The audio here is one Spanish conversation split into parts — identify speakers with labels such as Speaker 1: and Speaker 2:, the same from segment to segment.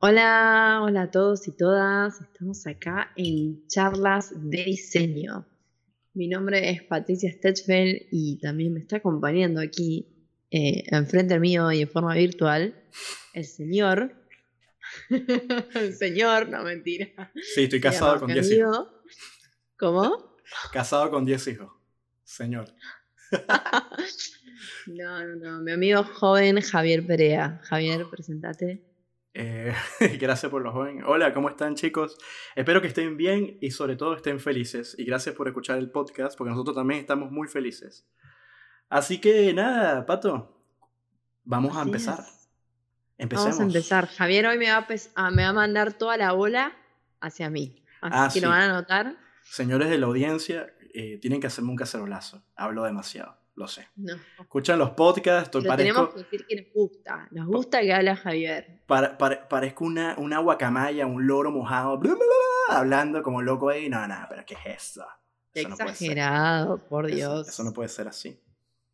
Speaker 1: Hola, hola a todos y todas. Estamos acá en charlas de diseño. Mi nombre es Patricia Stechfeld y también me está acompañando aquí, eh, enfrente mío y en forma virtual, el señor. el señor, no mentira.
Speaker 2: Sí, estoy casado con 10 hijos.
Speaker 1: ¿Cómo?
Speaker 2: Casado con 10 hijos. Señor.
Speaker 1: no, no, no. Mi amigo joven Javier Perea. Javier, presentate.
Speaker 2: Eh, gracias por los jóvenes. Hola, ¿cómo están chicos? Espero que estén bien y sobre todo estén felices. Y gracias por escuchar el podcast porque nosotros también estamos muy felices. Así que nada, Pato, vamos a empezar.
Speaker 1: Empecemos. Vamos a empezar. Javier hoy me va, a, ah, me va a mandar toda la bola hacia mí. Así ah, que lo van a notar.
Speaker 2: Señores de la audiencia, eh, tienen que hacerme un cacerolazo. Hablo demasiado lo sé. No. Escuchan los podcasts.
Speaker 1: Lo tenemos que decir que nos gusta. Nos gusta que habla Javier.
Speaker 2: parezco una, una guacamaya, un loro mojado, hablando como loco ahí. No, no, pero ¿qué es eso?
Speaker 1: Exagerado, por Dios.
Speaker 2: Eso, no puede ser así.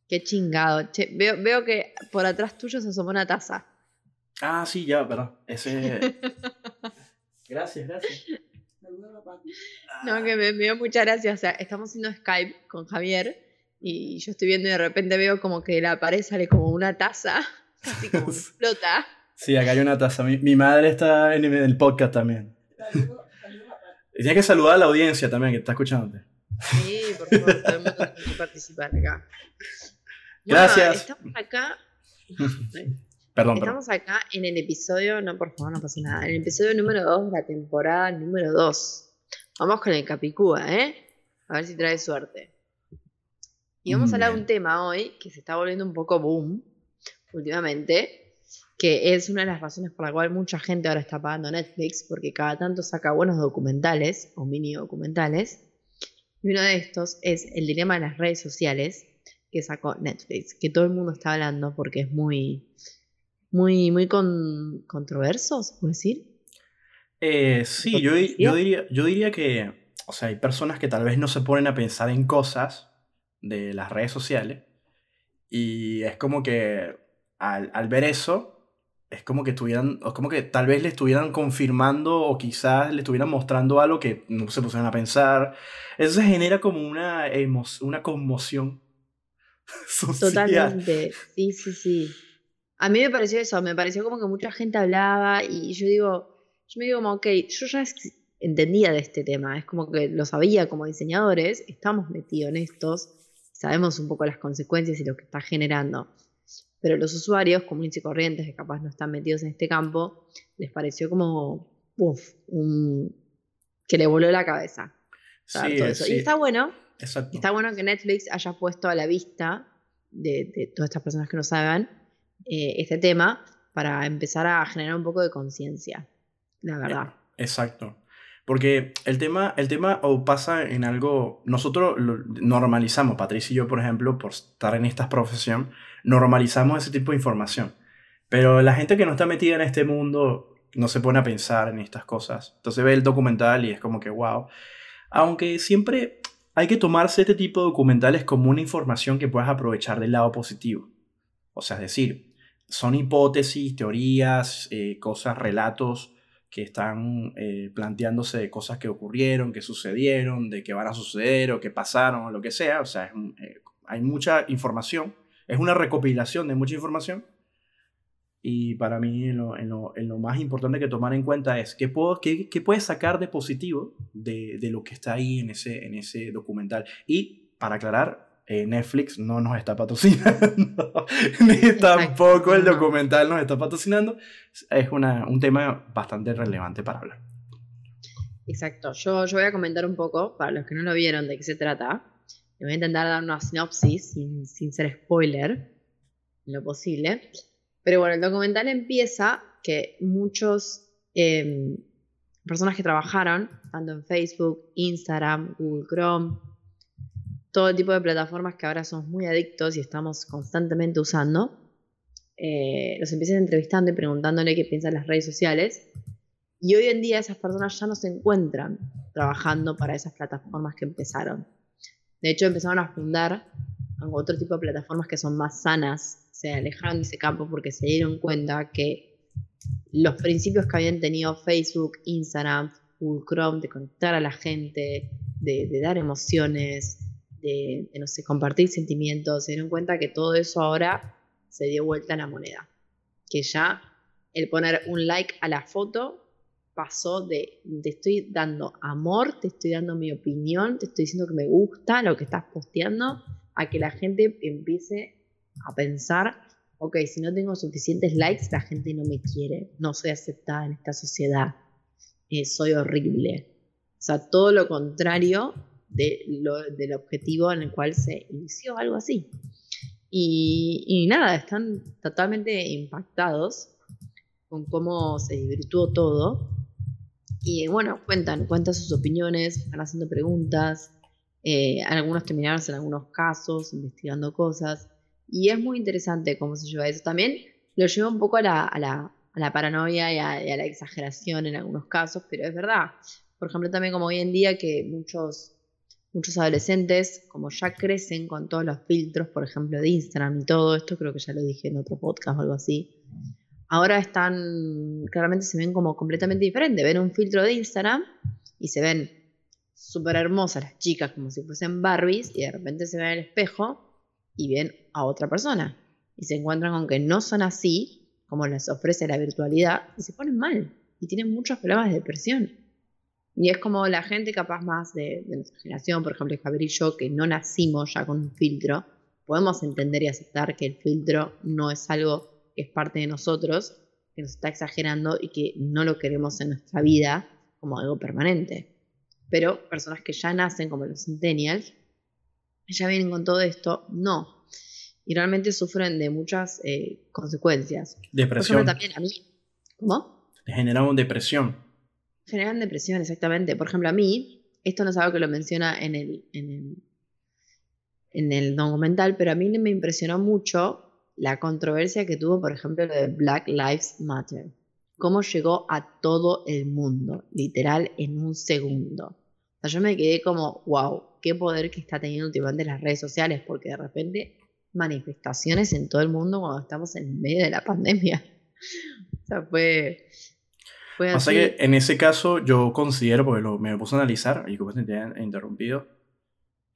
Speaker 1: Qué chingado. veo, veo que por atrás tuyo se asomó una taza.
Speaker 2: Ah, sí, ya, perdón. Ese. gracias, gracias.
Speaker 1: No, que me, me dio muchas gracias. O sea, estamos haciendo Skype con Javier y yo estoy viendo y de repente veo como que la pared sale como una taza, así como explota.
Speaker 2: Sí, acá hay una taza. Mi, madre está en el podcast también. Y tienes que saludar a la audiencia también que está escuchándote.
Speaker 1: Sí, por favor, podemos participar acá.
Speaker 2: Gracias.
Speaker 1: estamos acá.
Speaker 2: perdón,
Speaker 1: Estamos acá en el episodio, no, por favor, no pasa nada. En el episodio número 2 de la temporada número 2. Vamos con el Capicúa, ¿eh? A ver si trae suerte. Y vamos a hablar de un tema hoy que se está volviendo un poco boom últimamente, que es una de las razones por la cual mucha gente ahora está pagando Netflix, porque cada tanto saca buenos documentales o mini documentales. Y uno de estos es el dilema de las redes sociales que sacó Netflix, que todo el mundo está hablando porque es muy, muy, muy controverso, ¿se puede decir?
Speaker 2: Eh, sí, yo, yo, diría, yo diría que, o sea, hay personas que tal vez no se ponen a pensar en cosas de las redes sociales. Y es como que al, ver eso, es como que estuvieran, es como que tal vez le estuvieran confirmando o quizás le estuvieran mostrando algo que no se pusieron a pensar. Eso se genera como una, una conmoción social.
Speaker 1: Totalmente, sí, sí, sí. A mí me pareció eso, me pareció como que mucha gente hablaba y yo digo, yo me digo como, ok, yo ya entendía de este tema, es como que lo sabía como diseñadores, estamos metidos en estos, sabemos un poco las consecuencias y lo que está generando. Pero los usuarios comunes y corrientes que capaz no están metidos en este campo, les pareció como, uff, que le voló la cabeza. Sí, Y está bueno, está bueno que Netflix haya puesto a la vista de, todas estas personas que no saben eh, este tema para empezar a generar un poco de conciencia, la verdad.
Speaker 2: Exacto. Porque el tema, el tema o pasa en algo, nosotros normalizamos, Patricia y yo, por ejemplo, por estar en esta profesión, normalizamos ese tipo de información. Pero la gente que no está metida en este mundo no se pone a pensar en estas cosas. Entonces ve el documental y es como que, wow. Aunque siempre hay que tomarse este tipo de documentales como una información que puedas aprovechar del lado positivo. O sea, es decir, son hipótesis, teorías, eh, cosas, relatos que están eh, planteándose cosas que ocurrieron, que sucedieron, de que van a suceder o que pasaron o lo que sea. O sea, eh, hay mucha información. Es una recopilación de mucha información. Y para mí lo, en lo, en lo más importante que tomar en cuenta es qué, puedo, qué, qué puedes sacar de positivo de, de, lo que está ahí en ese, en ese documental. Y para aclarar, eh, Netflix no nos está patrocinando, ni tampoco el documental nos está patrocinando. Es una, un tema bastante relevante para hablar.
Speaker 1: Exacto, yo, yo voy a comentar un poco, para los que no lo vieron, de qué se trata. Le voy a intentar dar una sinopsis sin, sin ser spoiler, lo posible. Pero bueno, el documental empieza que muchos eh, personas que trabajaron, tanto en Facebook, Instagram, Google Chrome, todo tipo de plataformas que ahora somos muy adictos y estamos constantemente usando, eh, los empiezan entrevistando y preguntándole qué piensan las redes sociales. Y hoy en día esas personas ya no se encuentran trabajando para esas plataformas que empezaron. De hecho, empezaron a fundar otro tipo de plataformas que son más sanas, se alejaron de ese campo porque se dieron cuenta que los principios que habían tenido Facebook, Instagram, Google Chrome, de conectar a la gente, de, dar emociones, de, no sé, compartir sentimientos, se dieron cuenta que todo eso ahora se dio vuelta a la moneda. Que ya el poner un like a la foto pasó de te estoy dando amor, te estoy dando mi opinión, te estoy diciendo que me gusta lo que estás posteando, a que la gente empiece a pensar, ok, si no tengo suficientes likes, la gente no me quiere, no soy aceptada en esta sociedad, eh, soy horrible. O sea, todo lo contrario del objetivo en el cual se inició algo así. Y, nada, están totalmente impactados con cómo se divirtuó todo. Y bueno, cuentan, cuentan sus opiniones, están haciendo preguntas. Eh, algunos terminaron en algunos casos, investigando cosas. Y es muy interesante cómo se lleva eso. También lo lleva un poco a la paranoia y a, la exageración en algunos casos, pero es verdad. Por ejemplo, también como hoy en día que muchos, muchos adolescentes, como ya crecen con todos los filtros, por ejemplo, de Instagram y todo esto, creo que ya lo dije en otro podcast o algo así, ahora están, claramente se ven como completamente diferentes. Ven un filtro de Instagram y se ven súper hermosas las chicas como si fuesen Barbies y de repente se ven en el espejo y ven a otra persona y se encuentran con que no son así como les ofrece la virtualidad y se ponen mal y tienen muchos problemas de depresión. Y es como la gente capaz más de, nuestra generación, por ejemplo, Javier y yo, que no nacimos ya con un filtro, podemos entender y aceptar que el filtro no es algo que es parte de nosotros, que nos está exagerando y que no lo queremos en nuestra vida como algo permanente. Pero personas que ya nacen como los centennials, ya vienen con todo esto, no. Y realmente sufren de muchas eh, consecuencias.
Speaker 2: Depresión.
Speaker 1: también a mí. ¿Cómo?
Speaker 2: Generan depresión.
Speaker 1: Generan depresión, exactamente. Por ejemplo, a mí, esto no es algo que lo menciona en el, en el, en el documental, pero a mí me impresionó mucho la controversia que tuvo, por ejemplo, lo de Black Lives Matter. Cómo llegó a todo el mundo, literal, en un segundo. O sea, yo me quedé como, wow, qué poder que está teniendo últimamente las redes sociales, porque de repente manifestaciones en todo el mundo cuando estamos en medio de la pandemia. O sea, fue...
Speaker 2: así. Sea que en ese caso yo considero, porque lo, me puse a analizar, y como te he interrumpido,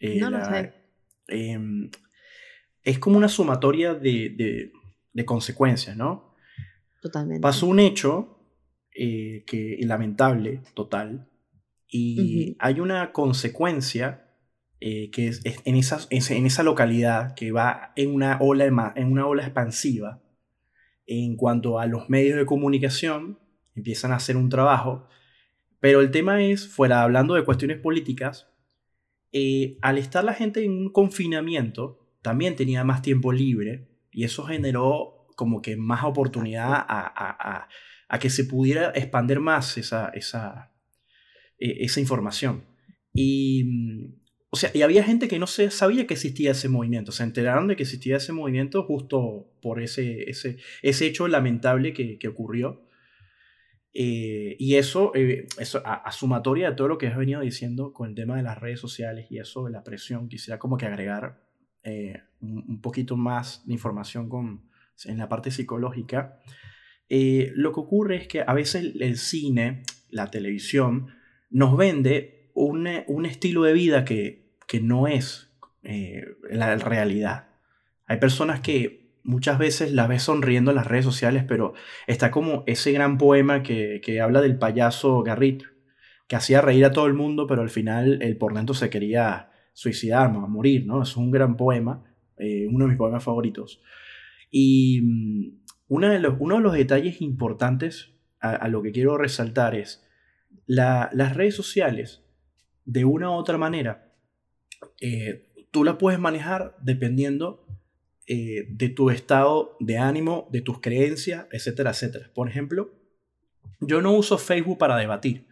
Speaker 1: eh, no, no sé.
Speaker 2: Em, es como una sumatoria de, de, consecuencias, ¿no?
Speaker 1: Totalmente.
Speaker 2: Pasó un hecho eh, que, lamentable, total, y hay una consecuencia eh, que es, en, esa, en, esa localidad que va en una, ola, en una ola expansiva en cuanto a los medios de comunicación, empiezan a hacer un trabajo, pero el tema es, fuera hablando de cuestiones políticas, eh, al estar la gente en un confinamiento, también tenía más tiempo libre y eso generó como que más oportunidad a, que se pudiera expandir más esa, esa, e, esa información. Y mm, o sea, y había gente que no se sabía que existía ese movimiento. Se enteraron de que existía ese movimiento justo por ese, ese, ese hecho lamentable que ocurrió. Eh, y eso, eh, eso a, sumatoria de todo lo que has venido diciendo con el tema de las redes sociales y eso de la presión, quisiera como que agregar eh, un, poquito más de información con, en la parte psicológica. lo que ocurre es que a veces el cine, la televisión, nos vende un, estilo de vida que, no es eh, la realidad. Hay personas que muchas veces las ves sonriendo en las redes sociales, pero está como ese gran poema que, habla del payaso Garrit, que hacía reír a todo el mundo, pero al final el por dentro se quería suicidar, morir, ¿no? Es un gran poema, eh, uno de mis poemas favoritos. Y mm, uno de los, uno de los detalles importantes a, lo que quiero resaltar es las redes sociales de una u otra manera, eh, tú la puedes manejar dependiendo eh, de tu estado de ánimo, de tus creencias, etcétera, etcétera. Por ejemplo, yo no uso Facebook para debatir.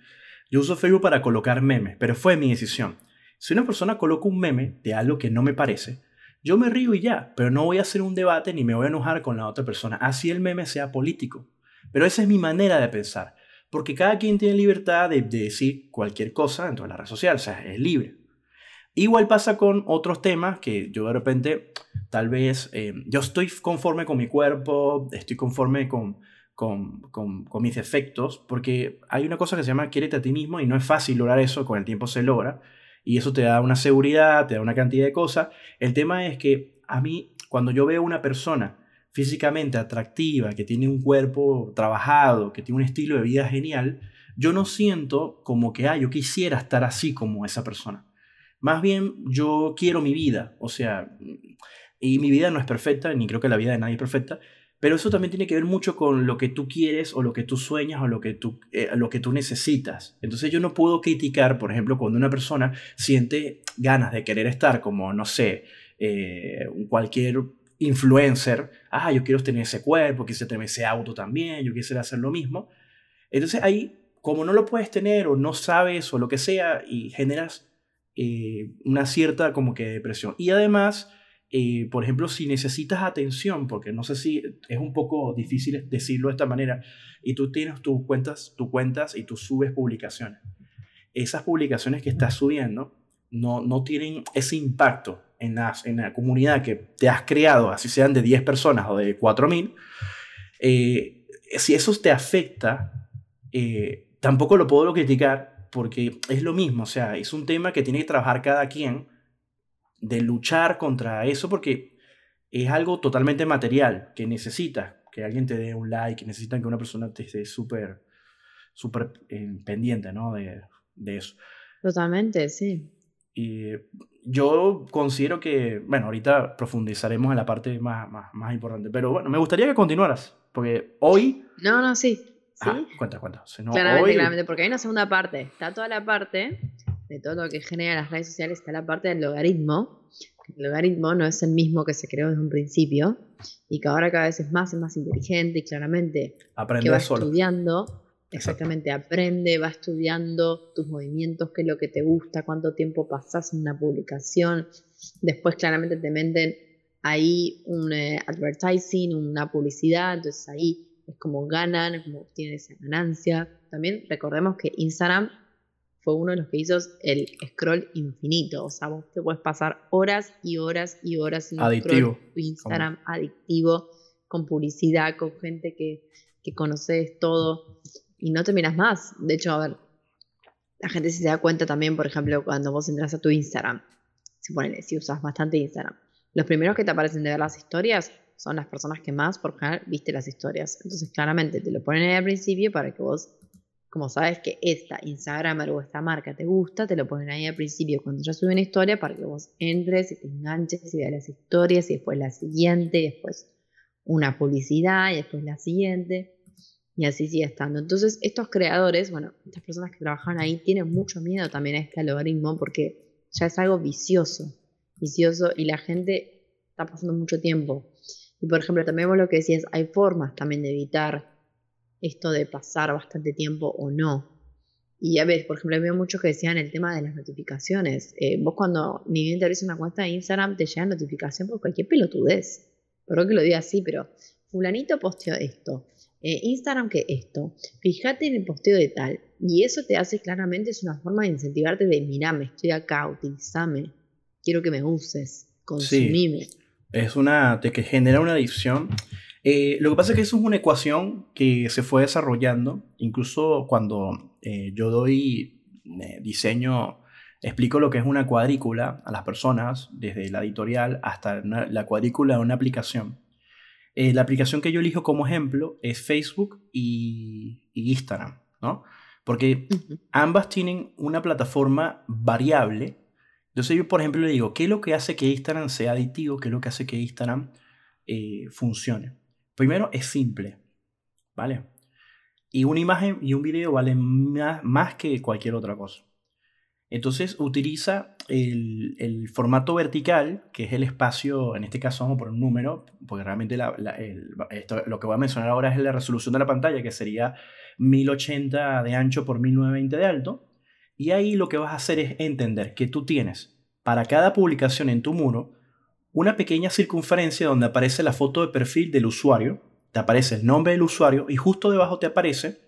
Speaker 2: Yo uso Facebook para colocar memes, pero fue mi decisión. Si una persona coloca un meme de algo que no me parece, yo me río y ya, pero no voy a hacer un debate ni me voy a enojar con la otra persona, así el meme sea político. Pero esa es mi manera de pensar. Porque cada quien tiene libertad de, decir cualquier cosa dentro de la red social, o sea, es libre. Igual pasa con otros temas que yo de repente, tal vez, eh, yo estoy conforme con mi cuerpo, estoy conforme con, con, con, con, mis defectos, porque hay una cosa que se llama quiérete a ti mismo y no es fácil lograr eso, con el tiempo se logra, y eso te da una seguridad, te da una cantidad de cosas. El tema es que a mí, cuando yo veo una persona físicamente atractiva, que tiene un cuerpo trabajado, que tiene un estilo de vida genial, yo no siento como que, ah, yo quisiera estar así como esa persona. Más bien, yo quiero mi vida, o sea, y mi vida no es perfecta, ni creo que la vida de nadie es perfecta, pero eso también tiene que ver mucho con lo que tú quieres o lo que tú sueñas o lo que tú, eh, lo que tú necesitas. Entonces yo no puedo criticar, por ejemplo, cuando una persona siente ganas de querer estar como, no sé, eh, cualquier influencer, ah, yo quiero tener ese cuerpo, quisiera tener ese auto también, yo quisiera hacer lo mismo. Entonces ahí, como no lo puedes tener o no sabes o lo que sea, y generas eh, una cierta como que depresión. Y además eh, por ejemplo, si necesitas atención, porque no sé si es un poco difícil decirlo de esta manera, y tú tienes tus cuentas, tus cuentas y tú subes publicaciones. Esas publicaciones que estás subiendo no, no tienen ese impacto en la, en la comunidad que te has creado, así sean de 10 personas o de 4000. Eh, si eso te afecta, eh, tampoco lo puedo criticar porque es lo mismo, o sea, es un tema que tiene que trabajar cada quien de luchar contra eso porque es algo totalmente material que necesitas que alguien te dé un like, que necesitan que una persona te esté súper, súper eh, pendiente, ¿no? De, de, eso.
Speaker 1: Totalmente, sí.
Speaker 2: Y yo considero que, bueno, ahorita profundizaremos en la parte más, más, más importante, pero bueno, me gustaría que continuaras, porque hoy...
Speaker 1: No, no, sí. ¿Sí?
Speaker 2: cuenta, cuenta.
Speaker 1: claramente, claramente, porque hay una segunda parte. Está toda la parte de todo lo que genera las redes sociales está la parte del logaritmo. El logaritmo no es el mismo que se creó desde un principio y que ahora cada vez es más y más inteligente y claramente
Speaker 2: aprende
Speaker 1: que va
Speaker 2: solo.
Speaker 1: estudiando, exactamente aprende, va estudiando tus movimientos, qué es lo que te gusta, cuánto tiempo pasas en una publicación. Después claramente te meten ahí un eh, advertising, una publicidad, entonces ahí es como ganan, es como tienen esa ganancia. También recordemos que Instagram fue uno de los que hizo el scroll infinito. O sea, vos te puedes pasar horas y horas y horas
Speaker 2: en adictivo.
Speaker 1: Instagram adictivo, con publicidad, con gente que, que conoces todo y no te miras más. De hecho, a ver, la gente se da cuenta también, por ejemplo, cuando vos entras a tu Instagram, si, si usas bastante Instagram, los primeros que te aparecen de ver las historias son las personas que más por general viste las historias. Entonces, claramente te lo ponen ahí al principio para que vos como sabes que esta Instagramer o esta marca te gusta, te lo ponen ahí al principio cuando ya sube una historia para que vos entres y te enganches y veas las historias y después la siguiente, y después una publicidad y después la siguiente y así sigue estando. Entonces estos creadores, bueno, estas personas que trabajan ahí tienen mucho miedo también a este algoritmo porque ya es algo vicioso, vicioso y la gente está pasando mucho tiempo. Y por ejemplo, también vos lo que decías, hay formas también de evitar esto de pasar bastante tiempo o no. Y a ver, por ejemplo, veo muchos que decían el tema de las notificaciones. Eh, vos cuando ni bien te abrís una cuenta de Instagram, te llega notificación por cualquier pelotudez. Perdón que lo diga así, pero fulanito posteó esto. Eh, Instagram que esto. Fíjate en el posteo de tal. Y eso te hace claramente, es una forma de incentivarte de, mirame, estoy acá, utilizame. Quiero que me uses, consumime.
Speaker 2: Es una, de que genera una adicción eh, lo que pasa es que eso es una ecuación que se fue desarrollando, incluso cuando eh, yo doy eh, diseño, explico lo que es una cuadrícula a las personas, desde la editorial hasta la cuadrícula de una aplicación. la aplicación que yo elijo como ejemplo es Facebook y, Instagram, ¿no? Porque ambas tienen una plataforma variable. Entonces yo, por ejemplo, le digo, ¿qué es lo que hace que Instagram sea aditivo? ¿Qué es lo que hace que Instagram funcione? Primero, es simple, ¿vale? Y una imagen y un video valen más, que cualquier otra cosa. Entonces utiliza el, formato vertical, que es el espacio, en este caso vamos por un número, porque realmente lo que voy a mencionar ahora es la resolución de la pantalla, que sería 1080 de ancho por 1920 de alto. Y ahí lo que vas a hacer es entender que tú tienes para cada publicación en tu muro una pequeña circunferencia donde aparece la foto de perfil del usuario, te aparece el nombre del usuario y justo debajo te aparece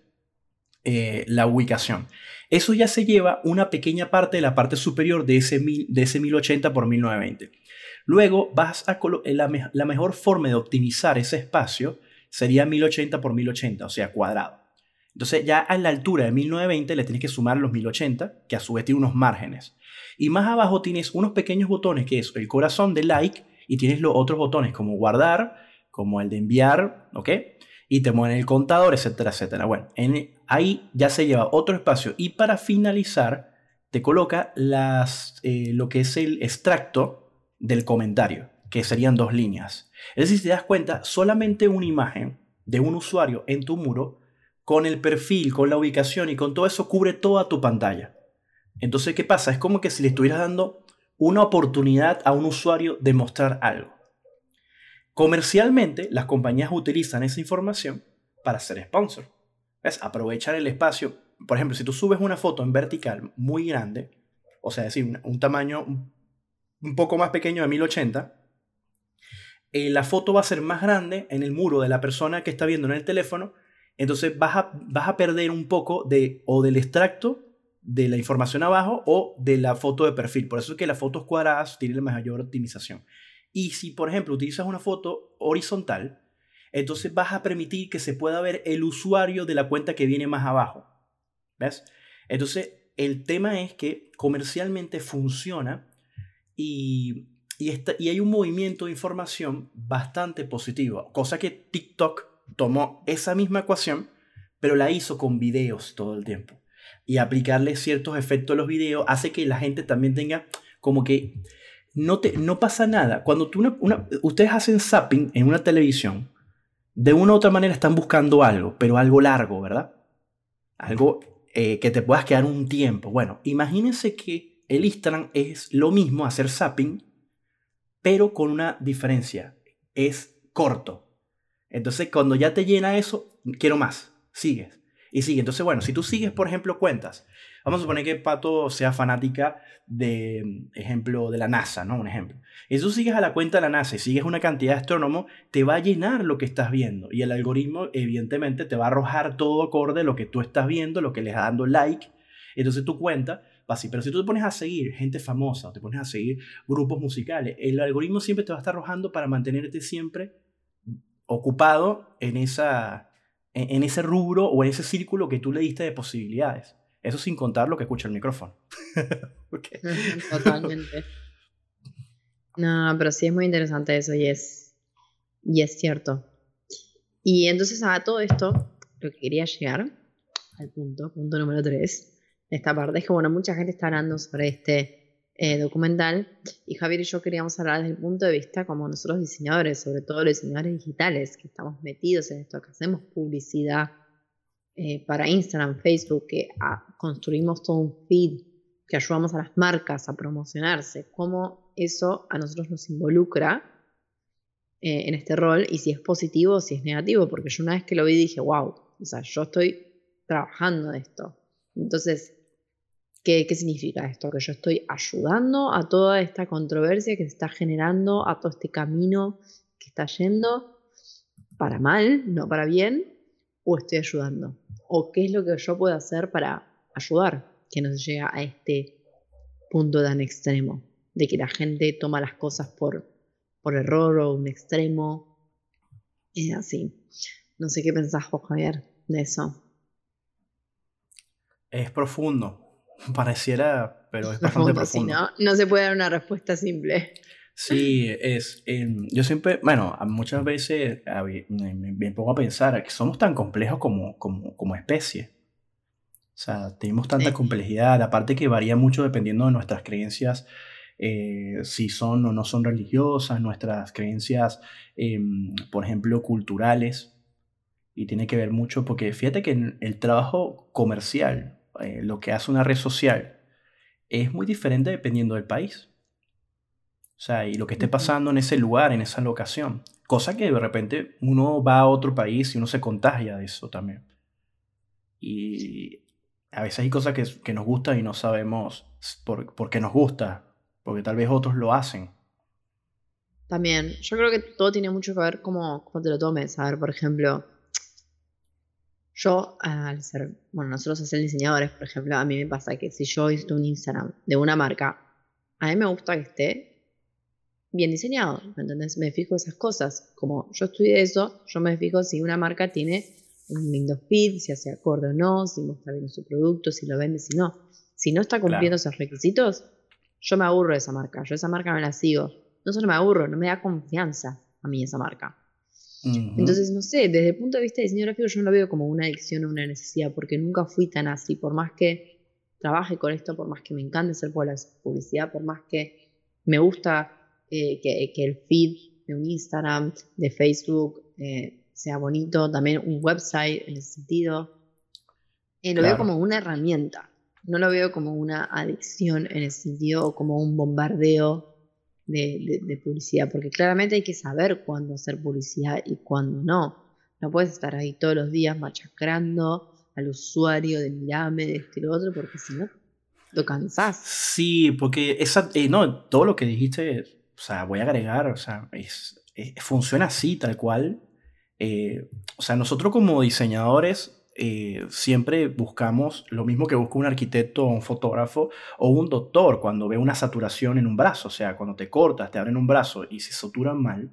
Speaker 2: eh, la ubicación. Eso ya se lleva una pequeña parte de la parte superior de ese, de ese 1080 por 1920. Luego vas a la, la mejor forma de optimizar ese espacio sería 1080 por 1080, o sea, cuadrado. Entonces ya a la altura de 1920 le tienes que sumar los 1080, que a su vez tiene unos márgenes. Y más abajo tienes unos pequeños botones, que es el corazón de like, y tienes los otros botones como guardar, como el de enviar, ¿ok? Y te mueven el contador, etcétera, etcétera. Bueno, ahí ya se lleva otro espacio. Y para finalizar, te coloca las, eh, lo que es el extracto del comentario, que serían dos líneas. Es decir, si te das cuenta, solamente una imagen de un usuario en tu muro, con el perfil, con la ubicación y con todo eso, cubre toda tu pantalla. Entonces, ¿qué pasa? Es como que si le estuvieras dando una oportunidad a un usuario de mostrar algo. Comercialmente, las compañías utilizan esa información para hacer sponsor. ¿Ves? Aprovechar el espacio. Por ejemplo, si tú subes una foto en vertical muy grande, o sea, decir, un, tamaño un poco más pequeño de 1080, eh, la foto va a ser más grande en el muro de la persona que está viendo en el teléfono, entonces vas a, vas a perder un poco de, o del extracto de la información abajo o de la foto de perfil. Por eso es que las fotos cuadradas tienen la mayor optimización. Y si, por ejemplo, utilizas una foto horizontal, entonces vas a permitir que se pueda ver el usuario de la cuenta que viene más abajo. ¿Ves? Entonces, el tema es que comercialmente funciona y, y, y hay un movimiento de información bastante positivo, cosa que TikTok tomó esa misma ecuación, pero la hizo con videos todo el tiempo y aplicarle ciertos efectos a los videos hace que la gente también tenga como que no, te, no pasa nada. Cuando tú una, ustedes hacen zapping en una televisión, de una u otra manera están buscando algo, pero algo largo, ¿verdad? Algo eh, que te puedas quedar un tiempo. Bueno, imagínense que el Instagram es lo mismo, hacer zapping, pero con una diferencia. Es corto. Entonces, cuando ya te llena eso, quiero más. Sigues y sigue. Entonces, bueno, si tú sigues, por ejemplo, cuentas, vamos a suponer que Pato sea fanática de, ejemplo, de la NASA, ¿no? Un ejemplo. Y si tú sigues a la cuenta de la NASA y sigues una cantidad de astrónomos, te va a llenar lo que estás viendo. Y el algoritmo, evidentemente, te va a arrojar todo acorde a lo que tú estás viendo, lo que le estás dando like. Entonces tu cuenta va así. Pero si tú te pones a seguir gente famosa te pones a seguir grupos musicales, el algoritmo siempre te va a estar arrojando para mantenerte siempre ocupado en esa en, ese rubro o en ese círculo que tú le diste de posibilidades. Eso sin contar lo que escucha el micrófono.
Speaker 1: Totalmente. No, pero sí es muy interesante eso y es, y es cierto. Y entonces a todo esto, lo que quería llegar al punto, punto número 3 de esta parte, es que bueno, mucha gente está hablando sobre este eh, documental y Javier y yo queríamos hablar desde el punto de vista como nosotros diseñadores, sobre todo los diseñadores digitales que estamos metidos en esto, que hacemos publicidad eh, para Instagram, Facebook, que ah, construimos todo un feed, que ayudamos a las marcas a promocionarse, cómo eso a nosotros nos involucra eh, en este rol y si es positivo o si es negativo, porque yo una vez que lo vi dije, wow, o sea, yo estoy trabajando de esto. Entonces, ¿Qué, significa esto? Que yo estoy ayudando a toda esta controversia que se está generando, a todo este camino que está yendo para mal, no para bien, o estoy ayudando. O qué es lo que yo puedo hacer para ayudar que no se llegue a este punto tan extremo, de que la gente toma las cosas por, por error o un extremo. Es así. No sé qué pensás vos, Javier, de eso.
Speaker 2: Es profundo, Pareciera, pero es bastante profundo.
Speaker 1: ¿no? no se puede dar una respuesta simple.
Speaker 2: Sí, es. Em, yo siempre, bueno, muchas veces me, pongo a pensar que somos tan complejos como, como, como especie. O sea, tenemos tanta complejidad, aparte que varía mucho dependiendo de nuestras creencias, eh, si son o no son religiosas, nuestras creencias, em, por ejemplo, culturales. Y tiene que ver mucho, porque fíjate que el trabajo comercial, eh, lo que hace una red social es muy diferente dependiendo del país. O sea, y lo que esté pasando en ese lugar, en esa locación. Cosa que de repente uno va a otro país y uno se contagia de eso también. Y a veces hay cosas que, nos gustan y no sabemos por, qué nos gusta, porque tal vez otros lo hacen.
Speaker 1: También, yo creo que todo tiene mucho que ver cómo, cómo te lo tomes. A ver, por ejemplo, yo, al ser, bueno, nosotros ser diseñadores, por ejemplo, a mí me pasa que si yo hice un Instagram de una marca, a mí me gusta que esté bien diseñado, ¿me entendés? Me fijo esas cosas. Como yo estudié eso, yo me fijo si una marca tiene un lindo feed, si hace acorde o no, si muestra bien su producto, si lo vende, si no. Si no está cumpliendo esos requisitos, yo me aburro de esa marca. Yo esa marca me la sigo. No solo me aburro, no me da confianza a mí esa marca. Entonces, no sé, desde el punto de vista de diseño gráfico yo no lo veo como una adicción o una necesidad, porque nunca fui tan así, por más que trabaje con esto, por más que me encante hacer publicidad, por más que me gusta eh, que, el feed de un Instagram, de Facebook, eh, sea bonito, también un website en ese sentido. Eh, lo veo como una herramienta, no lo veo como una adicción en ese sentido o como un bombardeo de, publicidad, porque claramente hay que saber cuándo hacer publicidad y cuándo no. No puedes estar ahí todos los días machacrando al usuario de mirame, de este y lo otro, porque si no, lo cansás.
Speaker 2: Sí, porque esa, eh, no, todo lo que dijiste, o sea, voy a agregar, o sea, es, funciona así, tal cual. Eh, o sea, nosotros como diseñadores eh, siempre buscamos lo mismo que busca un arquitecto un fotógrafo o un doctor cuando ve una saturación en un brazo. O sea, cuando te cortas, te abren un brazo y se saturan mal,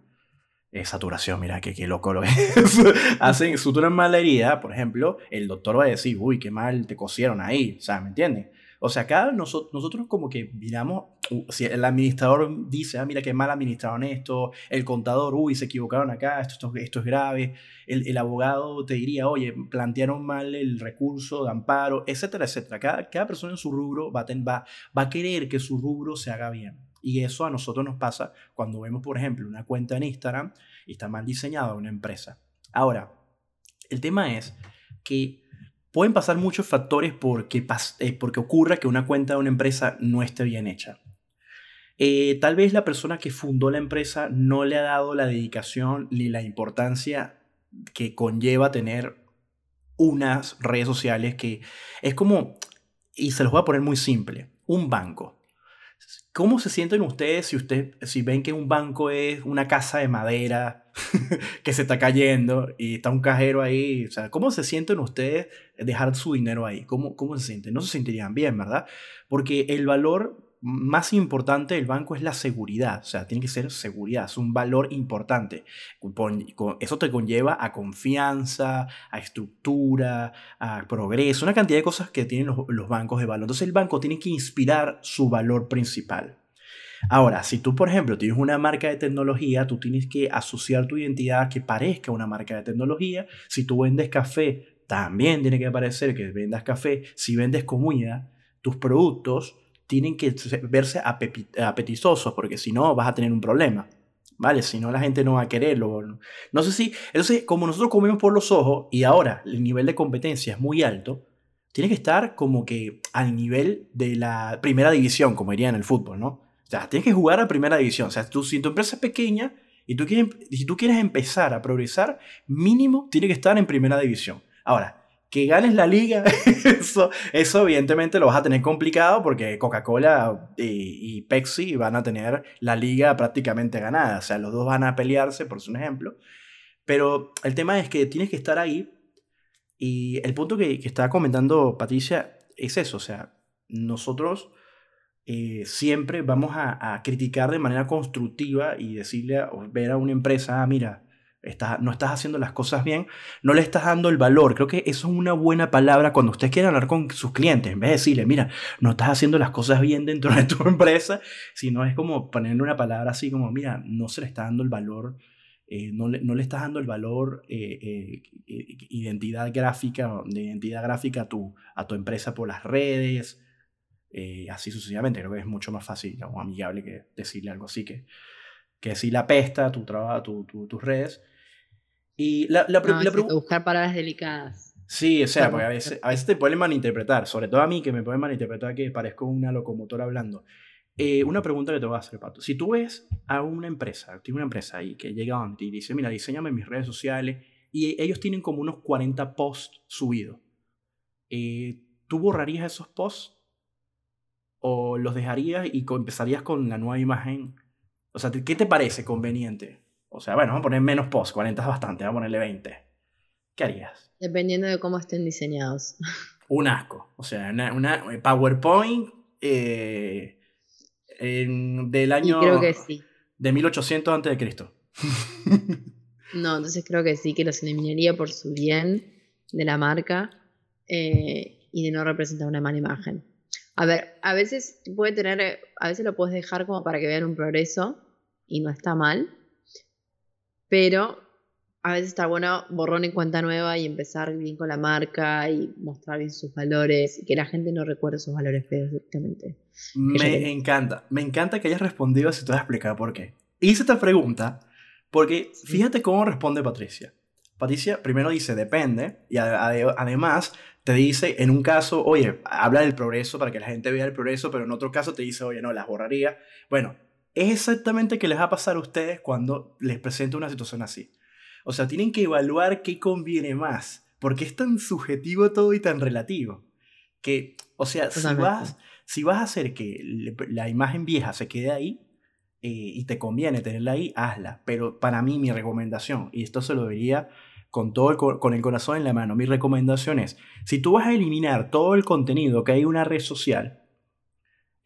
Speaker 2: es saturación, mira qué loco lo es. Hacen, suturan mal la herida, por ejemplo, el doctor va a decir, uy, qué mal te cosieron ahí, o sea, ¿me entiendes? O sea, acá nosotros, nosotros como que miramos, si el administrador dice, ah, mira qué mal administraron esto, el contador, uy, se equivocaron acá, esto, esto, es grave, el, el, abogado te diría, oye, plantearon mal el recurso de amparo, etcétera, etcétera. Cada, cada persona en su rubro va a, va, va a querer que su rubro se haga bien. Y eso a nosotros nos pasa cuando vemos, por ejemplo, una cuenta en Instagram y está mal diseñada una empresa. Ahora, el tema es que pueden pasar muchos factores porque, eh, porque ocurra que una cuenta de una empresa no esté bien hecha. Eh, tal vez la persona que fundó la empresa no le ha dado la dedicación ni la importancia que conlleva tener unas redes sociales que es como, y se los voy a poner muy simple, un banco. ¿Cómo se sienten ustedes si, usted, si ven que un banco es una casa de madera que se está cayendo y está un cajero ahí? O sea, ¿cómo se sienten ustedes dejar su dinero ahí? ¿Cómo, cómo se sienten? No se sentirían bien, ¿verdad? Porque el valor más importante del banco es la seguridad, o sea, tiene que ser seguridad, es un valor importante. Eso te conlleva a confianza, a estructura, a progreso, una cantidad de cosas que tienen los, bancos de valor. Entonces el banco tiene que inspirar su valor principal. Ahora, si tú, por ejemplo, tienes una marca de tecnología, tú tienes que asociar tu identidad que parezca una marca de tecnología. Si tú vendes café, también tiene que parecer que vendas café. Si vendes comida, tus productos tienen que verse apetitosos, porque si no vas a tener un problema. ¿Vale? Si no, la gente no va a quererlo. No sé si. Entonces, como nosotros comemos por los ojos y ahora el nivel de competencia es muy alto, tiene que estar como que al nivel de la primera división, como diría en el fútbol, ¿no? O sea, tienes que jugar a primera división. O sea, tú, si tu empresa es pequeña y tú quieres, si tú quieres empezar a progresar, mínimo tiene que estar en primera división. Ahora, que ganes la liga, eso, eso evidentemente lo vas a tener complicado porque Coca-Cola y, Pepsi van a tener la liga prácticamente ganada. O sea, los dos van a pelearse, por un ejemplo. Pero el tema es que tienes que estar ahí. Y el punto que, que estaba comentando Patricia es eso. O sea, nosotros eh, siempre vamos a, a, criticar de manera constructiva y decirle, o ver a una empresa, ah, mira, no estás haciendo las cosas bien, no le estás dando el valor. Creo que eso es una buena palabra cuando usted quiere hablar con sus clientes. En vez de decirle, mira, no estás haciendo las cosas bien dentro de tu empresa, sino es como ponerle una palabra así como, mira, no se le está dando el valor. Eh, no, le, no, le, estás dando el valor eh, eh, identidad gráfica, de identidad gráfica a tu, a tu empresa por las redes, así sucesivamente. Creo que es mucho más fácil o amigable que decirle algo así que, que si la pesta tu trabajo, tu, tus redes. Y la, la,
Speaker 1: buscar palabras delicadas.
Speaker 2: Sí, o sea, porque a veces, a veces te pueden malinterpretar, sobre todo a mí que me pueden malinterpretar que parezco una locomotora hablando. Eh, una pregunta que te voy a hacer, Pato. Si tú ves a una empresa, tiene una empresa ahí que llega a ti y dice, mira, diseñame mis redes sociales, y ellos tienen como unos 40 posts subidos, eh, ¿tú borrarías esos posts? ¿O los dejarías y empezarías con la nueva imagen? O sea, ¿qué te parece conveniente? O sea, bueno, vamos a poner menos post, 40 es bastante, vamos a ponerle 20. ¿Qué harías?
Speaker 1: Dependiendo de cómo estén diseñados.
Speaker 2: Un asco. O sea, una, PowerPoint eh, del año.
Speaker 1: creo que sí.
Speaker 2: De 1800 antes de Cristo.
Speaker 1: no, entonces creo que sí, que los eliminaría por su bien de la marca eh, y de no representar una mala imagen. A ver, a veces puede tener, a veces lo puedes dejar como para que vean un progreso y no está mal, pero a veces está bueno borrón en cuenta nueva y empezar bien con la marca y mostrar bien sus valores y que la gente no recuerde sus valores feos directamente.
Speaker 2: Me encanta, me encanta que hayas respondido si te voy a explicar por qué. Hice esta pregunta porque fíjate cómo responde Patricia. Patricia primero dice depende y además te dice en un caso, oye, habla del progreso para que la gente vea el progreso, pero en otro caso te dice, oye, no, las borraría. Bueno, es exactamente que les va a pasar a ustedes cuando les presento una situación así. O sea, tienen que evaluar qué conviene más, porque es tan subjetivo todo y tan relativo. Que, o sea, si vas, si vas a hacer que la imagen vieja se quede ahí eh, y te conviene tenerla ahí, hazla. Pero para mí mi recomendación, y esto se lo diría con todo el, con el corazón en la mano, mi recomendación es, si tú vas a eliminar todo el contenido que hay en una red social,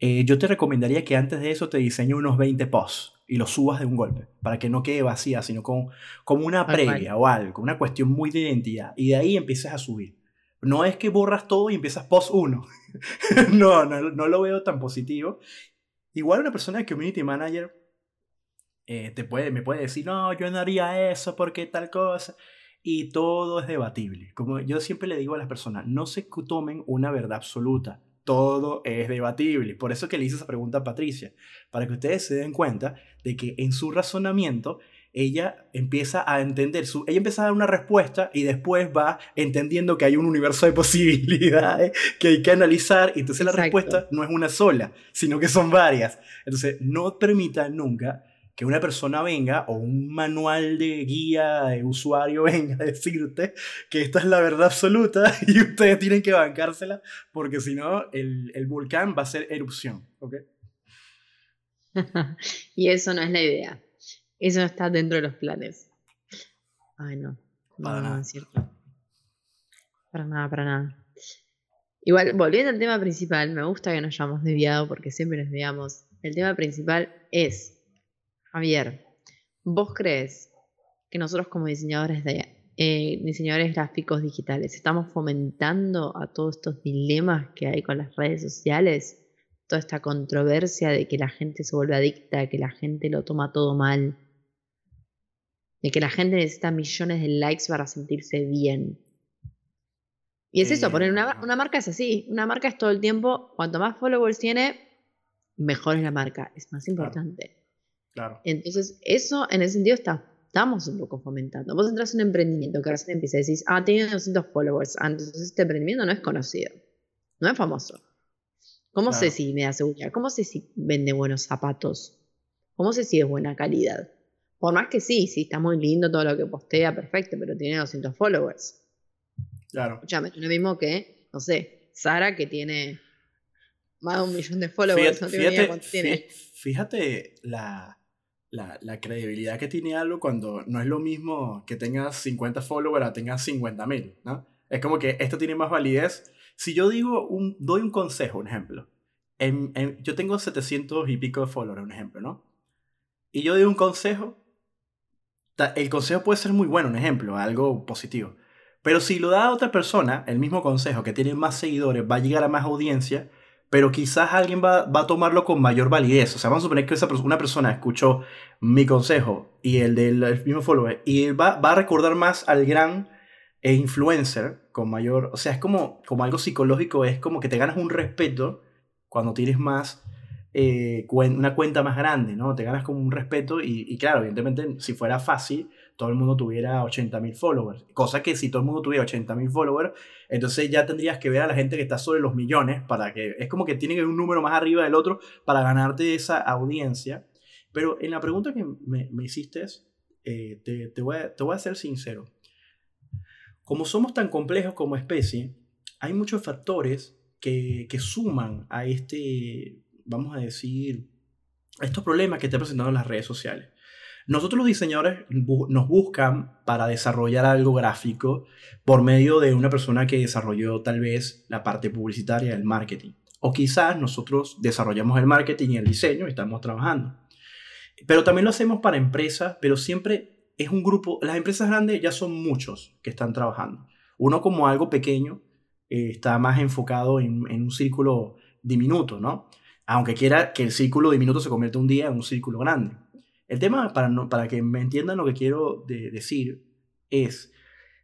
Speaker 2: eh, yo te recomendaría que antes de eso te diseñe unos 20 posts y los subas de un golpe, para que no quede vacía, sino como, como una previa o algo, una cuestión muy de identidad, y de ahí empieces a subir. No es que borras todo y empiezas post 1. no, no, no, lo veo tan positivo. Igual una persona de community manager eh, te puede, me puede decir, no, yo no haría eso porque tal cosa. Y todo es debatible. Como yo siempre le digo a las personas, no se tomen una verdad absoluta todo es debatible. Por eso que le hice esa pregunta a Patricia, para que ustedes se den cuenta de que en su razonamiento ella empieza a entender, su, ella empieza a dar una respuesta y después va entendiendo que hay un universo de posibilidades que hay que analizar y entonces la respuesta no es una sola, sino que son varias. Entonces no permita nunca que una persona venga o un manual de guía de usuario venga a decirte que esta es la verdad absoluta y ustedes tienen que bancársela porque si no el, el, volcán va a ser erupción. ¿okay?
Speaker 1: y eso no es la idea. Eso no está dentro de los planes. Ay, no. Para nada. es cierto. Para nada, para nada. Igual, volviendo al tema principal, me gusta que nos hayamos desviado porque siempre nos desviamos. El tema principal es Javier, ¿vos crees que nosotros como diseñadores de eh, diseñadores gráficos digitales estamos fomentando a todos estos dilemas que hay con las redes sociales? Toda esta controversia de que la gente se vuelve adicta, que la gente lo toma todo mal, de que la gente necesita millones de likes para sentirse bien. Y es eso, poner una, una, marca es así. Una marca es todo el tiempo, cuanto más followers tiene, mejor es la marca, es más importante.
Speaker 2: Claro.
Speaker 1: Entonces, eso en ese sentido está, estamos un poco fomentando. Vos entras en un emprendimiento que ahora se empieza a decir, ah, tiene 200 followers. Ah, entonces este emprendimiento no es conocido, no es famoso. ¿Cómo sé si me da seguridad? ¿Cómo sé si vende buenos zapatos? ¿Cómo sé si es buena calidad? Por más que sí, sí, está muy lindo todo lo que postea, perfecto, pero tiene 200 followers.
Speaker 2: Claro.
Speaker 1: Escúchame, es lo mismo que, no sé, Sara que tiene más de un millón de followers.
Speaker 2: Fíjate, no tiene. fíjate la, la, la, credibilidad que tiene algo cuando no es lo mismo que tengas 50 followers a tengas 50 mil, ¿no? Es como que esto tiene más validez. Si yo digo, un, doy un consejo, un ejemplo. Yo tengo 700 y pico de followers, un ejemplo, ¿no? Y yo doy un consejo. El consejo puede ser muy bueno, un ejemplo, algo positivo. Pero si lo da a otra persona, el mismo consejo que tiene más seguidores, va a llegar a más audiencia, pero quizás alguien va, a tomarlo con mayor validez. O sea, vamos a suponer que esa, una persona escuchó mi consejo y el del mismo follower y va, va a recordar más al gran e influencer con mayor, o sea, es como, como algo psicológico, es como que te ganas un respeto cuando tienes más, eh, una cuenta más grande, ¿no? Te ganas como un respeto y claro, evidentemente, si fuera fácil, todo el mundo tuviera 80.000 followers. Cosa que si todo el mundo tuviera 80.000 followers, entonces ya tendrías que ver a la gente que está sobre los millones para que... Es como que tiene que un número más arriba del otro para ganarte esa audiencia. Pero en la pregunta que me, hiciste, eh, te, te, voy a, te voy a ser sincero. Como somos tan complejos como especie, hay muchos factores que, que suman a este, vamos a decir, a estos problemas que te presentando en las redes sociales. Nosotros los diseñadores nos buscan para desarrollar algo gráfico por medio de una persona que desarrolló tal vez la parte publicitaria del marketing. O quizás nosotros desarrollamos el marketing y el diseño y estamos trabajando. Pero también lo hacemos para empresas, pero siempre es un grupo, las empresas grandes ya son muchos que están trabajando. Uno como algo pequeño eh, está más enfocado en, un círculo diminuto, ¿no? Aunque quiera que el círculo diminuto se convierta un día en un círculo grande. El tema, para, no, para que me entiendan lo que quiero decir, es,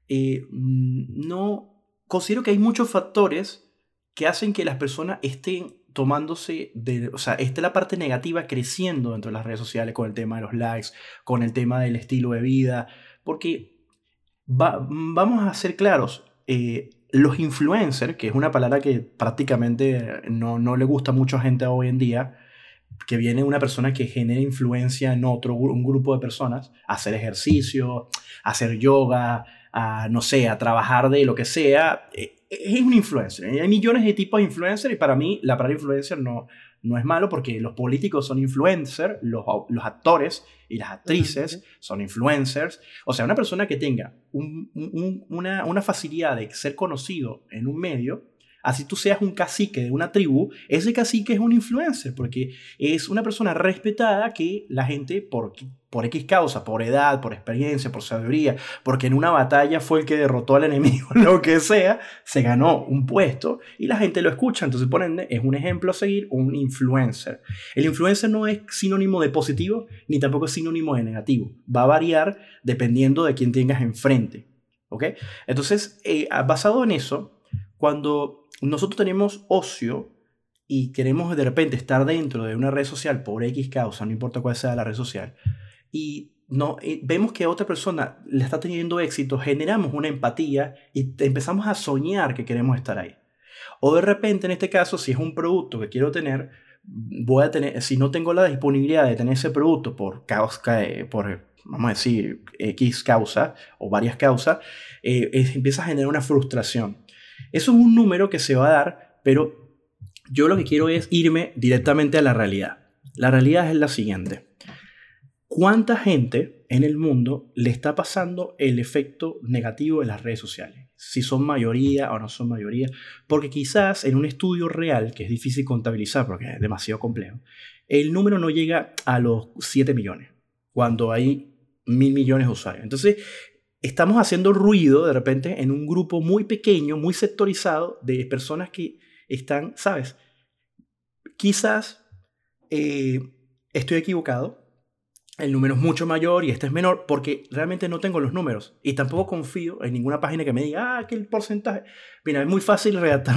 Speaker 2: eh, mm, no, considero que hay muchos factores que hacen que las personas estén tomándose de, o sea, esté la parte negativa creciendo dentro de las redes sociales con el tema de los likes, con el tema del estilo de vida, porque vamos a ser claros, eh, los influencers, que es una palabra que prácticamente no, no le gusta a mucha gente hoy en día, que viene una persona que genera influencia en otro, un grupo de personas, a hacer ejercicio, a hacer yoga, a, no sé, a trabajar de lo que sea, eh, es un influencer. Hay millones de tipos de influencers y para mí la palabra influencer no, no es malo porque los políticos son influencers, los, los actores y las actrices son influencers. O sea, una persona que tenga una, una facilidad de ser conocido en un medio así tú seas un cacique de una tribu, ese cacique es un influencer, porque es una persona respetada que la gente, por, por X causa, por edad, por experiencia, por sabiduría, porque en una batalla fue el que derrotó al enemigo, lo que sea, se ganó un puesto y la gente lo escucha. Entonces, por ende, es un ejemplo a seguir, un influencer. El influencer no es sinónimo de positivo ni tampoco es sinónimo de negativo. Va a variar dependiendo de quién tengas enfrente. ¿Ok? Entonces, eh, basado en eso, cuando nosotros tenemos ocio y queremos de repente estar dentro de una red social por X causa, no importa cuál sea la red social, y no, vemos que otra persona le está teniendo éxito, generamos una empatía y empezamos a soñar que queremos estar ahí. O de repente, en este caso, si es un producto que quiero tener, voy a tener, si no tengo la disponibilidad de tener ese producto por causa, eh, por, vamos a decir, X causa o varias causas, eh, empieza a generar una frustración. Eso es un número que se va a dar, pero yo lo que quiero es irme directamente a la realidad. La realidad es la siguiente. ¿Cuánta gente en el mundo le está pasando el efecto negativo de las redes sociales? Si son mayoría o no son mayoría. Porque quizás en un estudio real, que es difícil contabilizar porque es demasiado complejo, el número no llega a los 7 millones, cuando hay mil millones de usuarios. Entonces, estamos haciendo ruido de repente en un grupo muy pequeño, muy sectorizado de personas que están, ¿sabes? Quizás eh, estoy equivocado, el número es mucho mayor y este es menor porque realmente no tengo los números y tampoco confío en ninguna página que me diga, ah, que el porcentaje. Mira, es muy fácil redactar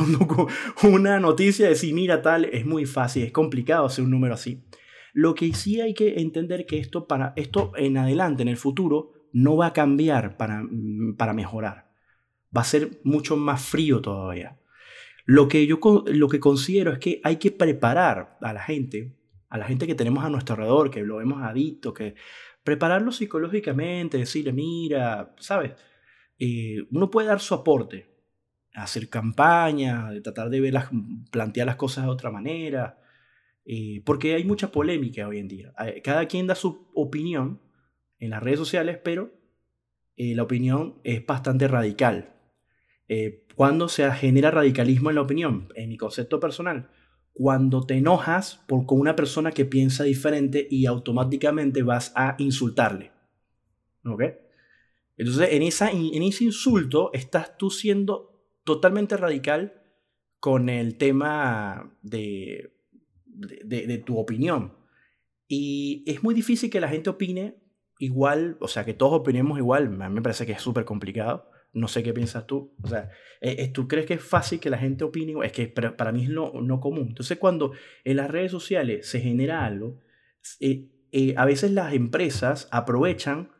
Speaker 2: una noticia y decir, mira, tal, es muy fácil, es complicado hacer un número así. Lo que sí hay que entender que esto, para esto en adelante, en el futuro, no va a cambiar para, mm, para mejorar. Va a ser mucho más frío todavía. Lo que yo lo que considero es que hay que preparar a la gente, a la gente que tenemos a nuestro alrededor, que lo vemos adicto, que prepararlo psicológicamente, decirle, mira, ¿sabes? Eh, uno puede dar su aporte, hacer campaña, de tratar de ver plantear las cosas de otra manera, eh, porque hay mucha polémica hoy en día. Eh, cada quien da su opinión en las redes sociales, pero eh, la opinión es bastante radical. Eh, cuando se genera radicalismo en la opinión, en mi concepto personal, cuando te enojas por, con una persona que piensa diferente y automáticamente vas a insultarle. ¿Ok? Entonces, en, esa, en ese insulto estás tú siendo totalmente radical con el tema de, de, tu opinión. Y es muy difícil que la gente opine igual, o sea, que todos opinemos igual, a mí me parece que es súper complicado. No sé qué piensas tú. O sea, eh, ¿tú crees que es fácil que la gente opine? Es que para mí es no, no común. Entonces, cuando en las redes sociales se genera algo, eh, eh, a veces las empresas aprovechan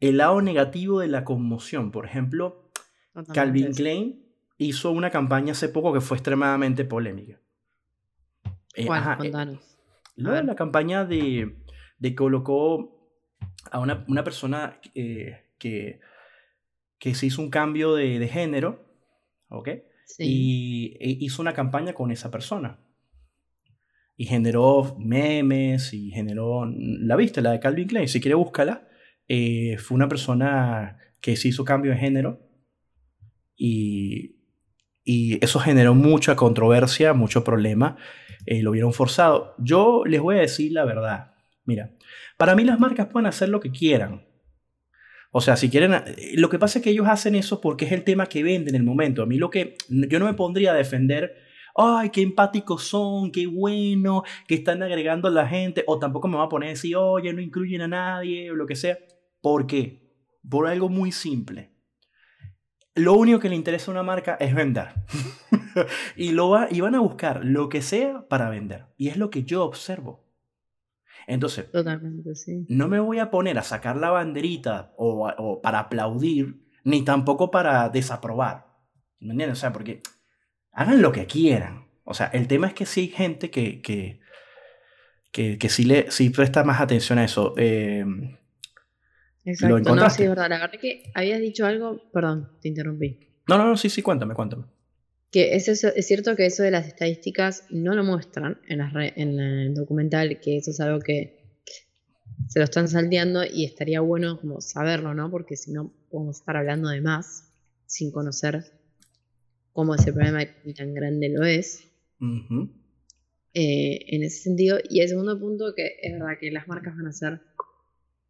Speaker 2: el lado negativo de la conmoción. Por ejemplo, Calvin Klein hizo una campaña hace poco que fue extremadamente polémica.
Speaker 1: ¿Cuál?
Speaker 2: la campaña de, de colocó a una, una persona eh, que, que se hizo un cambio de, de género, ¿ok? Y e hizo una campaña con esa persona. Y generó memes y generó... ¿La viste? La de Calvin Klein. Si quiere, búscala. Eh, fue una persona que se hizo cambio de género y, y eso generó mucha controversia, mucho problema. Eh, lo vieron forzado. Yo les voy a decir la verdad. Mira, para mí las marcas pueden hacer lo que quieran. O sea, si quieren, eh, lo que pasa es que ellos hacen eso porque es el tema que venden en el momento. A mí lo que, yo no me pondría a defender, ay, qué empáticos son, qué bueno, que están agregando a la gente, o tampoco me va a poner a decir, oye, no incluyen a nadie, o lo que sea. ¿Por qué? Por algo muy simple. Lo único que le interesa a una marca es vender. y, lo va, y van a buscar lo que sea para vender. Y es lo que yo observo. Entonces, no me voy a poner a sacar la banderita o, para aplaudir, ni tampoco para desaprobar. ¿Me entiendes? O sea, porque hagan lo que quieran. O sea, el tema es que sí hay gente que, que, que, sí, le, sí presta más atención a eso. Eh,
Speaker 1: Exacto, no, sí, es verdad. La verdad que habías dicho algo, perdón, te interrumpí.
Speaker 2: No, no, no, sí, sí, cuéntame, cuéntame.
Speaker 1: Que es, es cierto que eso de las estadísticas no lo muestran en, en el documental, que eso es algo que se lo están salteando y estaría bueno como saberlo, ¿no? Porque si no podemos estar hablando de más sin conocer cómo ese problema tan grande lo es. Eh, en ese sentido. Y el segundo punto, que es verdad que las marcas van a hacer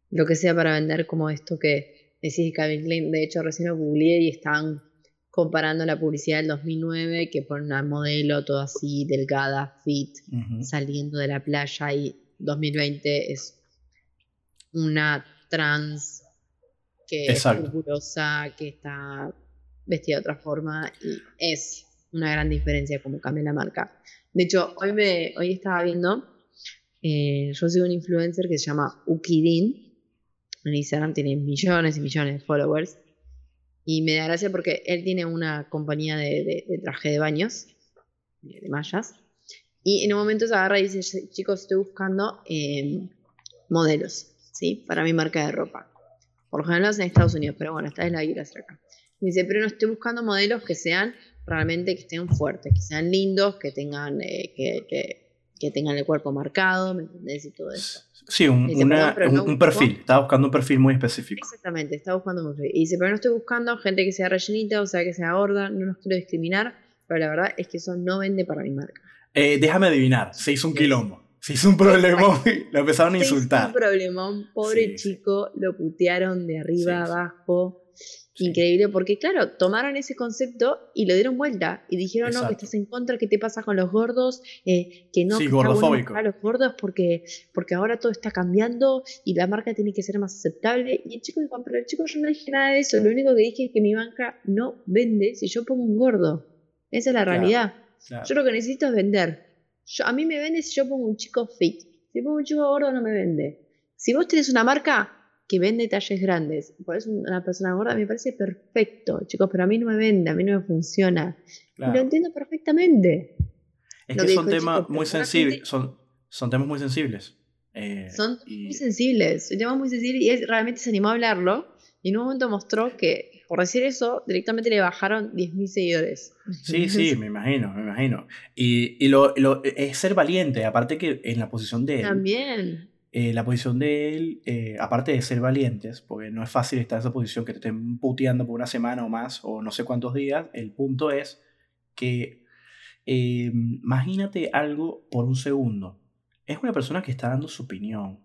Speaker 1: lo que sea para vender como esto que decís Calvin Klein. De hecho, recién lo googleé y están comparando la publicidad del 2009, que pone una modelo toda así, delgada, fit, saliendo de la playa, y 2020 es una trans que es orgullosa, que está vestida de otra forma, y es una gran diferencia como cambia la marca. De hecho, hoy, me, hoy estaba viendo, eh, yo soy un influencer que se llama Ukidin, en Instagram tiene millones y millones de followers, y me da gracia porque él tiene una compañía de, traje de baños, de, mallas. Y en un momento se agarra y dice, chicos, estoy buscando em, modelos, ¿sí? Para mi marca de ropa. Por lo general en Estados Unidos, pero bueno, esta es la quiero hacer acá. Me dice, pero no estoy buscando modelos que sean realmente que estén fuertes, que sean lindos, que tengan, eh, que, que tengan el cuerpo marcado, ¿me entendés? Y todo eso.
Speaker 2: Sí, un, un, perfil, estaba buscando un perfil muy específico.
Speaker 1: Exactamente, estaba buscando un perfil. Y dice, pero no estoy buscando gente que sea rellenita, o sea, que sea gorda, no los quiero discriminar, pero la verdad es que eso no vende para mi marca.
Speaker 2: Eh, déjame adivinar, se hizo un quilombo. Se hizo un problema y lo empezaron a insultar. Se hizo
Speaker 1: un problemón, pobre chico, lo putearon de arriba abajo. Increíble, porque claro, tomaron ese concepto y lo dieron vuelta y dijeron, no, que estás en contra, ¿qué te pasa con los gordos? Eh, que no,
Speaker 2: sí,
Speaker 1: que
Speaker 2: gordofóbico.
Speaker 1: Está los gordos porque, porque ahora todo está cambiando y la marca tiene que ser más aceptable. Y el chico dijo, pero el chico yo no dije nada de eso, lo único que dije es que mi banca no vende si yo pongo un gordo. Esa es la realidad. Yo lo que necesito es vender. Yo, a mí me vende si yo pongo un chico fit. Si pongo un chico gordo no me vende. Si vos tenés una marca, que vende talles grandes, por eso una persona gorda me parece perfecto, chicos, pero a mí no me vende, a mí no me funciona. lo entiendo perfectamente.
Speaker 2: Es que son temas muy sensibles, son, son temas muy sensibles.
Speaker 1: Eh, son muy sensibles, son temas muy sensibles y él realmente se animó a hablarlo y en un momento mostró que por decir eso directamente le bajaron 10.000 seguidores.
Speaker 2: Sí, sí, me imagino, me imagino. Y, y lo, lo, es ser valiente, aparte que en la posición de él.
Speaker 1: También
Speaker 2: eh, la posición de él, eh, aparte de ser valientes, porque no es fácil estar en esa posición que te estén puteando por una semana o más, o no sé cuántos días, el punto es que eh, imagínate algo por un segundo. Es una persona que está dando su opinión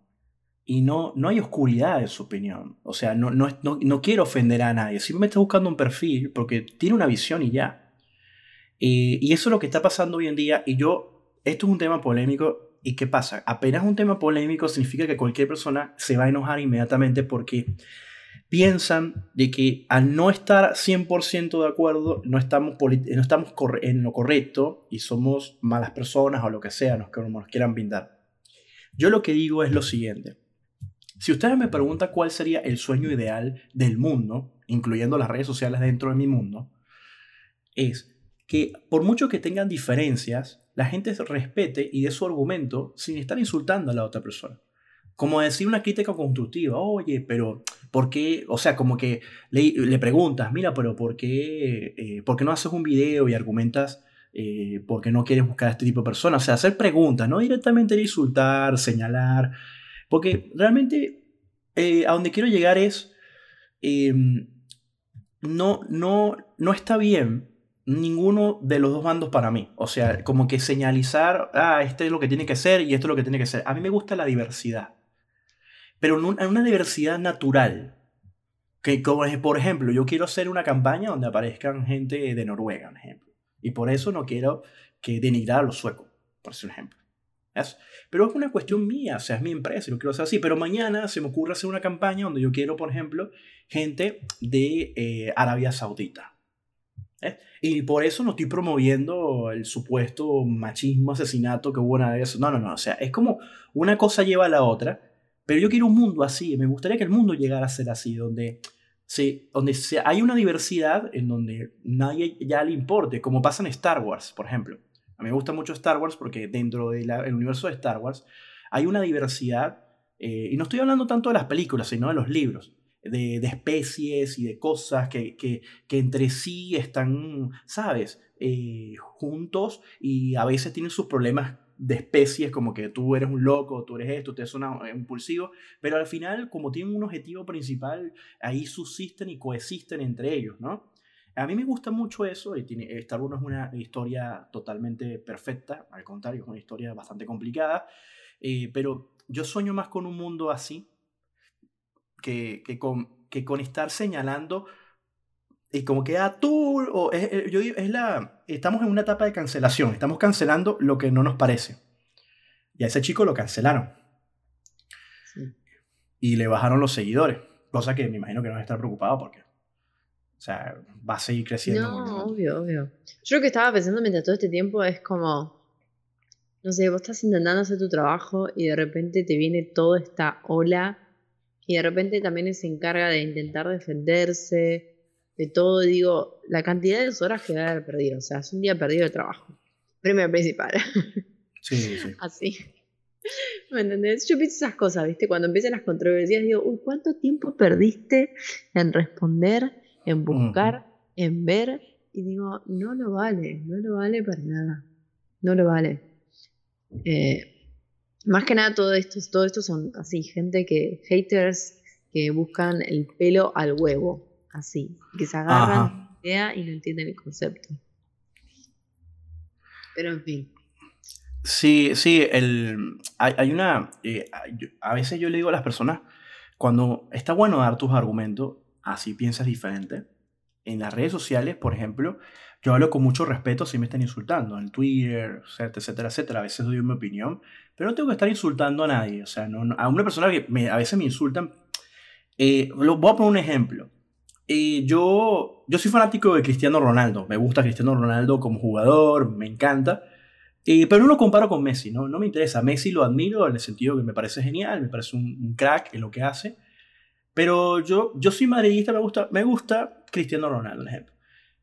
Speaker 2: y no, no hay oscuridad en su opinión. O sea, no, no, no, no quiero ofender a nadie, simplemente está buscando un perfil porque tiene una visión y ya. y eso es lo que está pasando hoy en día y yo, esto es un tema polémico ¿Y qué pasa? Apenas un tema polémico significa que cualquier persona se va a enojar inmediatamente porque piensan de que al no estar 100% de acuerdo, no estamos, no estamos en lo correcto y somos malas personas o lo que sea, nos, nos quieran pintar. Yo lo que digo es lo siguiente. Si ustedes me preguntan cuál sería el sueño ideal del mundo, incluyendo las redes sociales dentro de mi mundo, es que por mucho que tengan diferencias, la gente respete y dé su argumento sin estar insultando a la otra persona. Como decir una crítica constructiva, oye, pero ¿por qué? O sea, como que le, preguntas, mira, pero ¿por qué, eh, ¿por qué no haces un video y argumentas eh, por qué no quieres buscar a este tipo de personas? O sea, hacer preguntas, no directamente insultar, señalar, porque realmente eh, a donde quiero llegar es, em, no, no, no está bien ninguno de los dos bandos para mí. O sea, como que señalizar, ah, este es lo que tiene que ser y esto es lo que tiene que ser. A mí me gusta la diversidad. pero en una diversidad natural. Que, como, por ejemplo, yo quiero hacer una campaña donde aparezcan gente de Noruega, por ejemplo. Y por eso no quiero que denigrar a los suecos, por ejemplo. Pero es una cuestión mía, o sea, es mi empresa y quiero hacer así. Pero mañana se me ocurre hacer una campaña donde yo quiero, por ejemplo, gente de eh, Arabia Saudita. Y por eso no estoy promoviendo el supuesto machismo, asesinato que hubo una vez. No, no, no. O sea, es como una cosa lleva a la otra. Pero yo quiero un mundo así. Me gustaría que el mundo llegara a ser así, donde, sí, donde hay una diversidad en donde nadie ya le importe, como pasa en Star Wars, por ejemplo. A mí me gusta mucho Star Wars porque dentro del universo de Star Wars hay una diversidad, eh, y no estoy hablando tanto de las películas, sino de los libros, de, especies y de cosas que, que, entre sí están, ¿sabes? Eh, juntos y a veces tienen sus problemas de especies, como que tú eres un loco, tú eres esto, te suena impulsivo, pero al final, como tienen un objetivo principal, ahí subsisten y coexisten entre ellos, ¿no? A mí me gusta mucho eso, y tiene, Star Wars no es una historia totalmente perfecta, al contrario, es una historia bastante complicada, eh, pero yo sueño más con un mundo así, que, que, con, que con estar señalando, y como que, ah, tú, o es, yo es la, estamos en una etapa de cancelación, estamos cancelando lo que no nos parece. Y a ese chico lo cancelaron. Y le bajaron los seguidores, cosa que me imagino que no va a estar preocupado porque o sea, va a seguir creciendo.
Speaker 1: No, obvio, obvio. Yo lo que estaba pensando mientras todo este tiempo es como, no sé, vos estás intentando hacer tu trabajo y de repente te viene toda esta ola y de repente también se encarga de intentar defenderse de todo. Digo, la cantidad de horas que va a haber perdido, o sea, es un día perdido de trabajo. Primero principal.
Speaker 2: Sí, sí.
Speaker 1: Así. ¿Me entendés? Yo pienso esas cosas, ¿viste? Cuando empiezan las controversias, digo, uy, ¿cuánto tiempo perdiste en responder en buscar, en ver, y digo, no lo vale, no lo vale para nada, no lo vale. Eh, más que nada todo esto, todo esto son así, gente que, haters que buscan el pelo al huevo, así, que se agarran la idea y no entienden el concepto. Pero en fin.
Speaker 2: Sí, sí, el, hay, una, eh, a veces yo le digo a las personas, cuando está bueno dar tus argumentos, así piensas diferente. En las redes sociales, por ejemplo, yo hablo con mucho respeto si me están insultando, en Twitter, etcétera, etcétera. A veces doy mi opinión, pero no tengo que estar insultando a nadie. O sea, a una persona que a veces me insultan. Eh, voy a poner un ejemplo. Eh, yo, yo soy fanático de Cristiano Ronaldo. Me gusta Cristiano Ronaldo como jugador, me encanta. Eh, pero no lo comparo con Messi, ¿no? no me interesa. Messi lo admiro en el sentido que me parece genial, me parece un, un crack en lo que hace. Pero yo, yo soy madridista, me gusta, me gusta Cristiano Ronaldo, por ejemplo.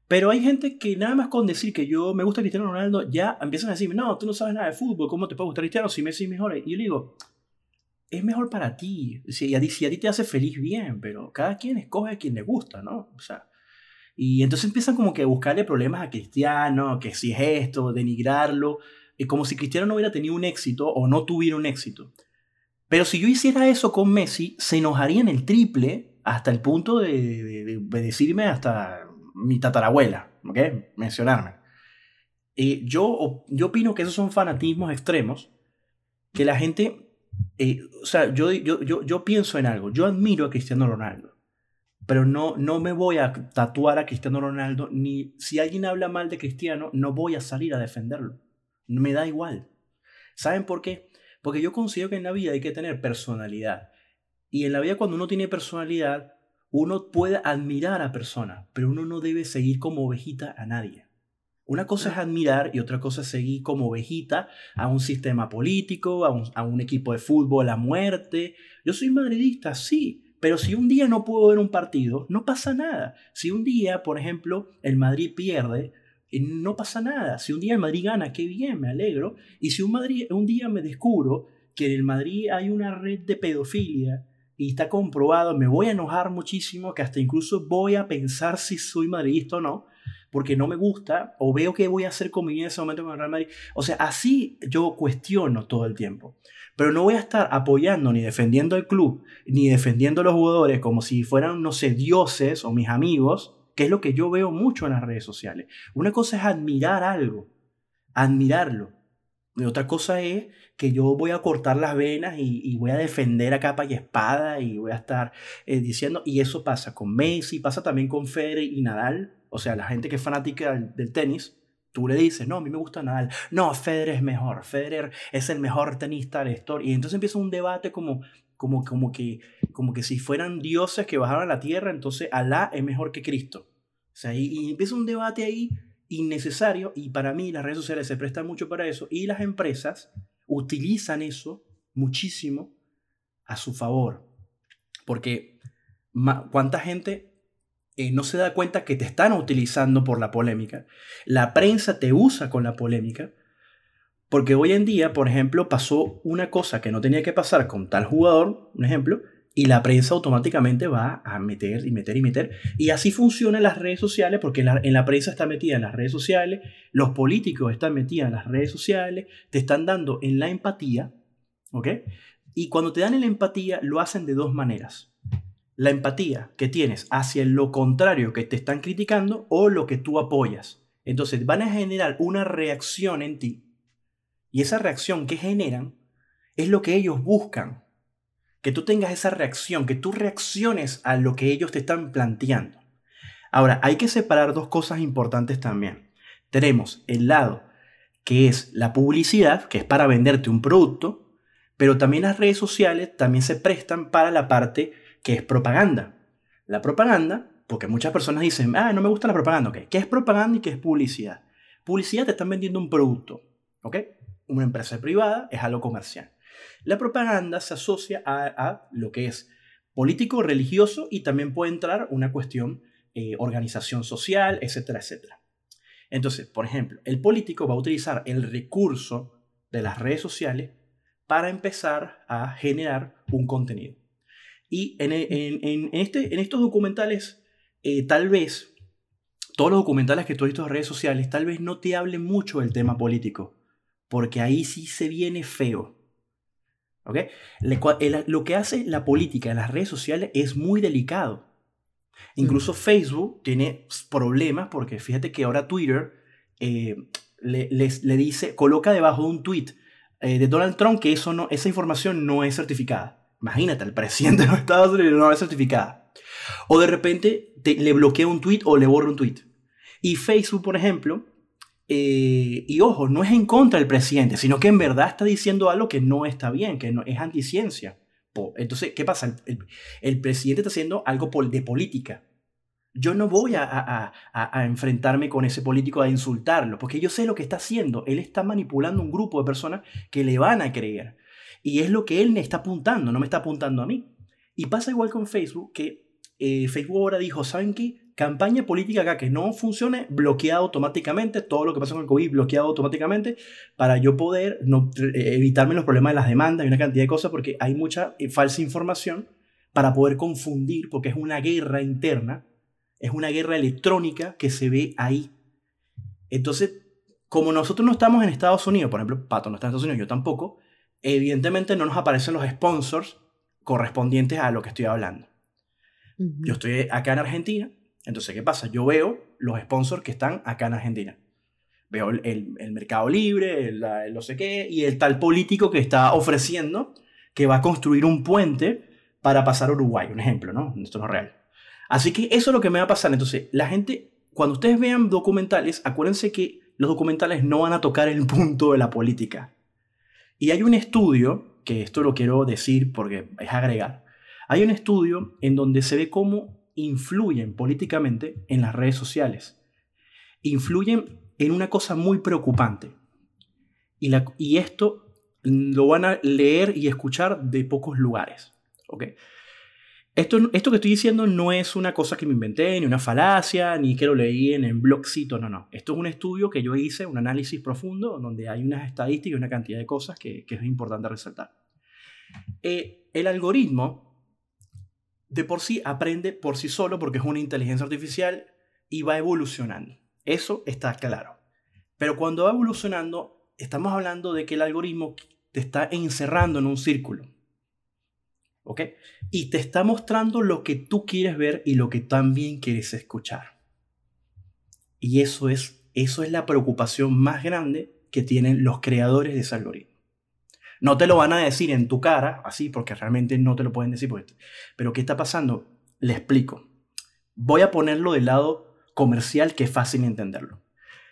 Speaker 2: Pero hay gente que nada más con decir que yo me gusta Cristiano Ronaldo, ya empiezan a decirme, no, tú no sabes nada de fútbol, ¿cómo te puede gustar Cristiano si Messi es mejor? Y yo le digo, es mejor para ti. Si a ti, si a ti te hace feliz, bien, pero cada quien escoge a quien le gusta, ¿no? O sea, y entonces empiezan como que a buscarle problemas a Cristiano, que si es esto, denigrarlo, y como si Cristiano no hubiera tenido un éxito o no tuviera un éxito. Pero si yo hiciera eso con Messi, se enojaría en el triple hasta el punto de, decirme hasta mi tatarabuela, ¿ok? Mencionarme. Yo, yo opino que esos son fanatismos extremos, que la gente, eh, o sea, yo, yo, yo, yo, pienso en algo, yo admiro a Cristiano Ronaldo, pero no, no me voy a tatuar a Cristiano Ronaldo, ni si alguien habla mal de Cristiano, no voy a salir a defenderlo, me da igual. ¿Saben por qué? Porque yo considero que en la vida hay que tener personalidad. Y en la vida cuando uno tiene personalidad, uno puede admirar a personas, pero uno no debe seguir como ovejita a nadie. Una cosa es admirar y otra cosa es seguir como ovejita a un sistema político, a un, equipo de fútbol a muerte. Yo soy madridista, sí, pero si un día no puedo ver un partido, no pasa nada. Si un día, por ejemplo, el Madrid pierde, no pasa nada. Si un día el Madrid gana, qué bien, me alegro. Y si un, un día me descubro que en el Madrid hay una red de pedofilia y está comprobado, me voy a enojar muchísimo, que hasta incluso voy a pensar si soy madridista o no, porque no me gusta, o veo qué voy a hacer con en ese momento con el Real Madrid. O sea, así yo cuestiono todo el tiempo. Pero no voy a estar apoyando ni defendiendo el club, ni defendiendo a los jugadores como si fueran, no sé, dioses o mis amigos, que es lo que yo veo mucho en las redes sociales. Una cosa es admirar algo, admirarlo, Y otra cosa es que yo voy a cortar las venas y, voy a defender a capa y espada y voy a estar eh, diciendo, y eso pasa con Messi, pasa también con Federer y Nadal, o sea, la gente que es fanática del, tenis, tú le dices, no, a mí me gusta Nadal, no, Federer es mejor, Federer es el mejor tenista de la historia, y entonces empieza un debate como, como, como, que, como que si fueran dioses que bajaran a la tierra, entonces Alá es mejor que Cristo. O sea, y empieza un debate ahí innecesario y para mí las redes sociales se prestan mucho para eso y las empresas utilizan eso muchísimo a su favor. Porque cuánta gente eh, no se da cuenta que te están utilizando por la polémica. La prensa te usa con la polémica. Porque hoy en día, por ejemplo, pasó una cosa que no tenía que pasar con tal jugador, un ejemplo, y la prensa automáticamente va a meter y meter y meter. Y así funcionan las redes sociales, porque en la, prensa está metida en las redes sociales, los políticos están metidos en las redes sociales, te están dando en la empatía, ¿ok? Y cuando te dan en la empatía, lo hacen de dos maneras. La empatía que tienes hacia lo contrario que te están criticando o lo que tú apoyas. Entonces van a generar una reacción en ti. Y esa reacción que generan es lo que ellos buscan que tú tengas esa reacción, que tú reacciones a lo que ellos te están planteando. Ahora, hay que separar dos cosas importantes también. Tenemos el lado que es la publicidad, que es para venderte un producto, pero también las redes sociales también se prestan para la parte que es propaganda. La propaganda, porque muchas personas dicen, ah, no me gusta la propaganda, ¿ok? ¿Qué es propaganda y qué es publicidad? Publicidad te están vendiendo un producto, ¿ok? Una empresa privada es algo comercial. La propaganda se asocia a, lo que es político, religioso y también puede entrar una cuestión eh, organización social, etcétera, etcétera. Entonces, por ejemplo, el político va a utilizar el recurso de las redes sociales para empezar a generar un contenido. Y en, este, en estos documentales, eh, tal vez, todos los documentales que tú has visto en redes sociales, tal vez no te hablen mucho del tema político, porque ahí sí se viene feo. Lo que hace la política en las redes sociales es muy delicado. Incluso Facebook tiene problemas porque fíjate que ahora Twitter eh, le, le, dice, coloca debajo de un tweet eh, de Donald Trump que eso no, esa información no es certificada. Imagínate, el presidente de los Estados Unidos no es certificada. O de repente le bloquea un tweet o le borra un tweet. Y Facebook, por ejemplo, eh, y ojo, no es en contra del presidente, sino que en verdad está diciendo algo que no está bien, que no, es anticiencia. Entonces, ¿qué pasa? El, presidente está haciendo algo de política. Yo no voy a, enfrentarme con ese político a insultarlo, porque yo sé lo que está haciendo. Él está manipulando un grupo de personas que le van a creer. Y es lo que él me está apuntando, no me está apuntando a mí. Y pasa igual con Facebook, que eh, Facebook ahora dijo, ¿saben qué? Campaña política acá que no funcione, bloqueado automáticamente, todo lo que pasa con el COVID bloqueado automáticamente, para yo poder no, eh, evitarme los problemas de las demandas y una cantidad de cosas, porque hay mucha eh, falsa información para poder confundir, porque es una guerra interna, es una guerra electrónica que se ve ahí. Entonces, como nosotros no estamos en Estados Unidos, por ejemplo, Pato no está en Estados Unidos, yo tampoco, evidentemente no nos aparecen los sponsors correspondientes a lo que estoy hablando. Yo estoy acá en Argentina, entonces, ¿qué pasa? Yo veo los sponsors que están acá en Argentina. Veo el, mercado libre, el, no sé qué, y el tal político que está ofreciendo que va a construir un puente para pasar Uruguay, un ejemplo, ¿no? Esto no es real. Así que eso es lo que me va a pasar. Entonces, la gente, cuando ustedes vean documentales, acuérdense que los documentales no van a tocar el punto de la política. Y hay un estudio, que esto lo quiero decir porque es agregar, hay un estudio en donde se ve cómo influyen políticamente en las redes sociales. Influyen en una cosa muy preocupante. Y, la, y esto lo van a leer y escuchar de pocos lugares. ¿okay? Esto, esto que estoy diciendo no es una cosa que me inventé, ni una falacia, ni que lo leí en el blogcito, no, no. Esto es un estudio que yo hice, un análisis profundo, donde hay unas estadísticas y una cantidad de cosas que, es importante resaltar. Eh, el algoritmo de por sí aprende por sí solo porque es una inteligencia artificial y va evolucionando. Eso está claro. Pero cuando va evolucionando, estamos hablando de que el algoritmo te está encerrando en un círculo. ¿Ok? Y te está mostrando lo que tú quieres ver y lo que también quieres escuchar. Y eso es, eso es la preocupación más grande que tienen los creadores de ese algoritmo. No te lo van a decir en tu cara, así, porque realmente no te lo pueden decir. Pero ¿qué está pasando? Le explico. Voy a ponerlo del lado comercial que es fácil entenderlo.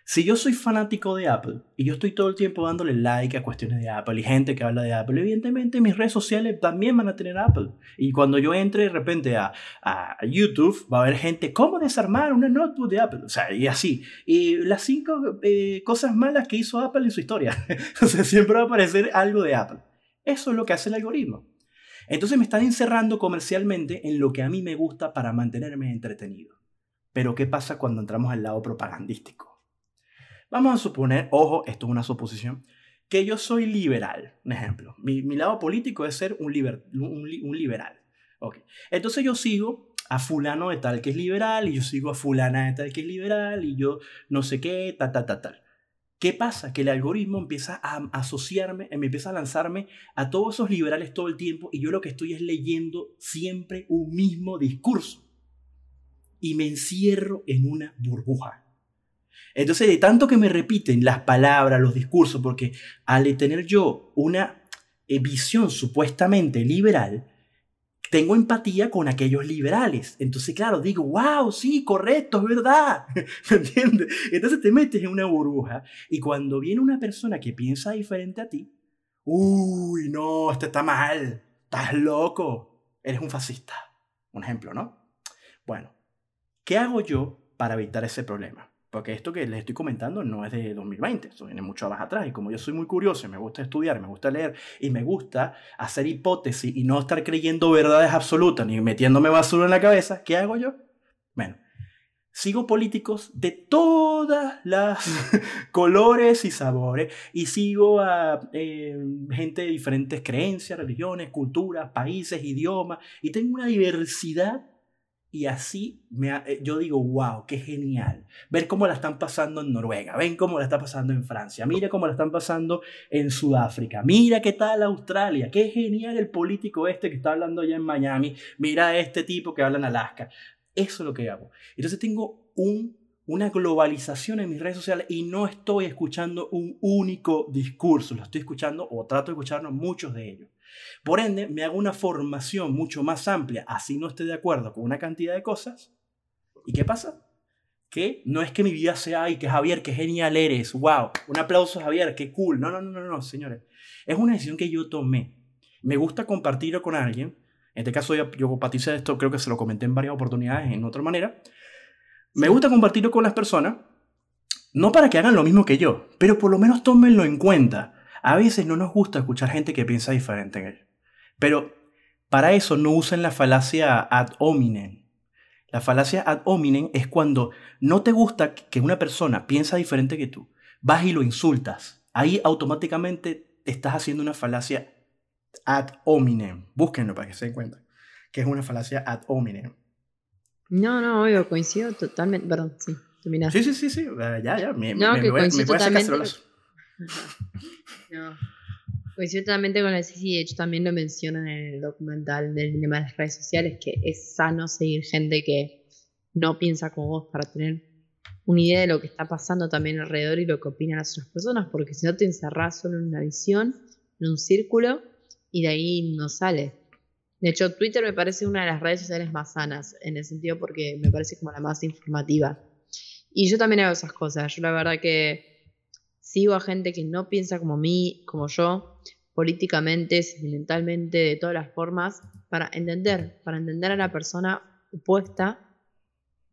Speaker 2: Si yo soy fanático de Apple y yo estoy todo el tiempo dándole like a cuestiones de Apple y gente que habla de Apple, evidentemente mis redes sociales también van a tener Apple. Y cuando yo entre de repente a, a YouTube, va a haber gente, ¿cómo desarmar una notebook de Apple? O sea, y así. Y las cinco eh, cosas malas que hizo Apple en su historia. o sea, siempre va a aparecer algo de Apple. Eso es lo que hace el algoritmo. Entonces me están encerrando comercialmente en lo que a mí me gusta para mantenerme entretenido. Pero ¿qué pasa cuando entramos al lado propagandístico? Vamos a suponer, ojo, esto es una suposición, que yo soy liberal, un ejemplo. Mi, lado político es ser un, un, liberal. Okay. Entonces yo sigo a fulano de tal que es liberal y yo sigo a fulana de tal que es liberal y yo no sé qué, tal, tal, tal, tal. ¿Qué pasa? Que el algoritmo empieza a asociarme, me empieza a lanzarme a todos esos liberales todo el tiempo y yo lo que estoy es leyendo siempre un mismo discurso. Y me encierro en una burbuja. Entonces, de tanto que me repiten las palabras, los discursos, porque al tener yo una eh, visión supuestamente liberal, tengo empatía con aquellos liberales. Entonces, claro, digo, wow, sí, correcto, es verdad. ¿Me entiendes? Entonces te metes en una burbuja y cuando viene una persona que piensa diferente a ti, uy, no, este está mal, estás loco, eres un fascista. Un ejemplo, ¿no? Bueno, ¿qué hago yo para evitar ese problema? Porque esto que les estoy comentando no es de 2020, esto viene mucho más atrás. Y como yo soy muy curioso y me gusta estudiar, me gusta leer y me gusta hacer hipótesis y no estar creyendo verdades absolutas ni metiéndome basura en la cabeza, ¿qué hago yo? Bueno, sigo políticos de todas las colores y sabores y sigo a eh, gente de diferentes creencias, religiones, culturas, países, idiomas y tengo una diversidad y así me, eh, yo digo, wow, qué genial. Ver cómo la están pasando en Noruega, ven cómo la está pasando en Francia, mira cómo la están pasando en Sudáfrica, mira qué tal Australia, qué genial el político este que está hablando allá en Miami, mira este tipo que habla en Alaska. Eso es lo que hago. Entonces tengo un, una globalización en mis redes sociales y no estoy escuchando un único discurso, lo estoy escuchando o trato de escucharnos muchos de ellos. Por ende, me hago una formación mucho más amplia, así no esté de acuerdo con una cantidad de cosas. ¿Y qué pasa? Que no es que mi vida sea, ay, que Javier, qué genial eres, wow, un aplauso Javier, qué cool. No, no, no, no, señores. Es una decisión que yo tomé. Me gusta compartirlo con alguien. En este caso, yo, yo esto creo que se lo comenté en varias oportunidades, en otra manera. Me gusta compartirlo con las personas, no para que hagan lo mismo que yo, pero por lo menos tómenlo en cuenta. A veces no nos gusta escuchar gente que piensa diferente en ello. Pero para eso no usen la falacia ad hominem. La falacia ad hominem es cuando no te gusta que una persona piensa diferente que tú, vas y lo insultas. Ahí automáticamente estás haciendo una falacia ad hominem. Búsquenlo para que se den cuenta que es una falacia ad hominem.
Speaker 1: No, no, obvio, coincido totalmente. Perdón, sí, terminaste.
Speaker 2: Sí, sí, sí, sí, ya, ya. Me, no, que voy, me voy a hacer
Speaker 1: no. Coincido totalmente con la Ceci, de hecho también lo mencionan en el documental del dilema de las redes sociales, que es sano seguir gente que no piensa como vos para tener una idea de lo que está pasando también alrededor y lo que opinan las otras personas, porque si no te encerrás solo en una visión, en un círculo, y de ahí no sale. De hecho, Twitter me parece una de las redes sociales más sanas, en el sentido porque me parece como la más informativa. Y yo también hago esas cosas. Yo la verdad que sigo a gente que no piensa como mí, como yo, políticamente, sentimentalmente, de todas las formas, para entender, para entender a la persona opuesta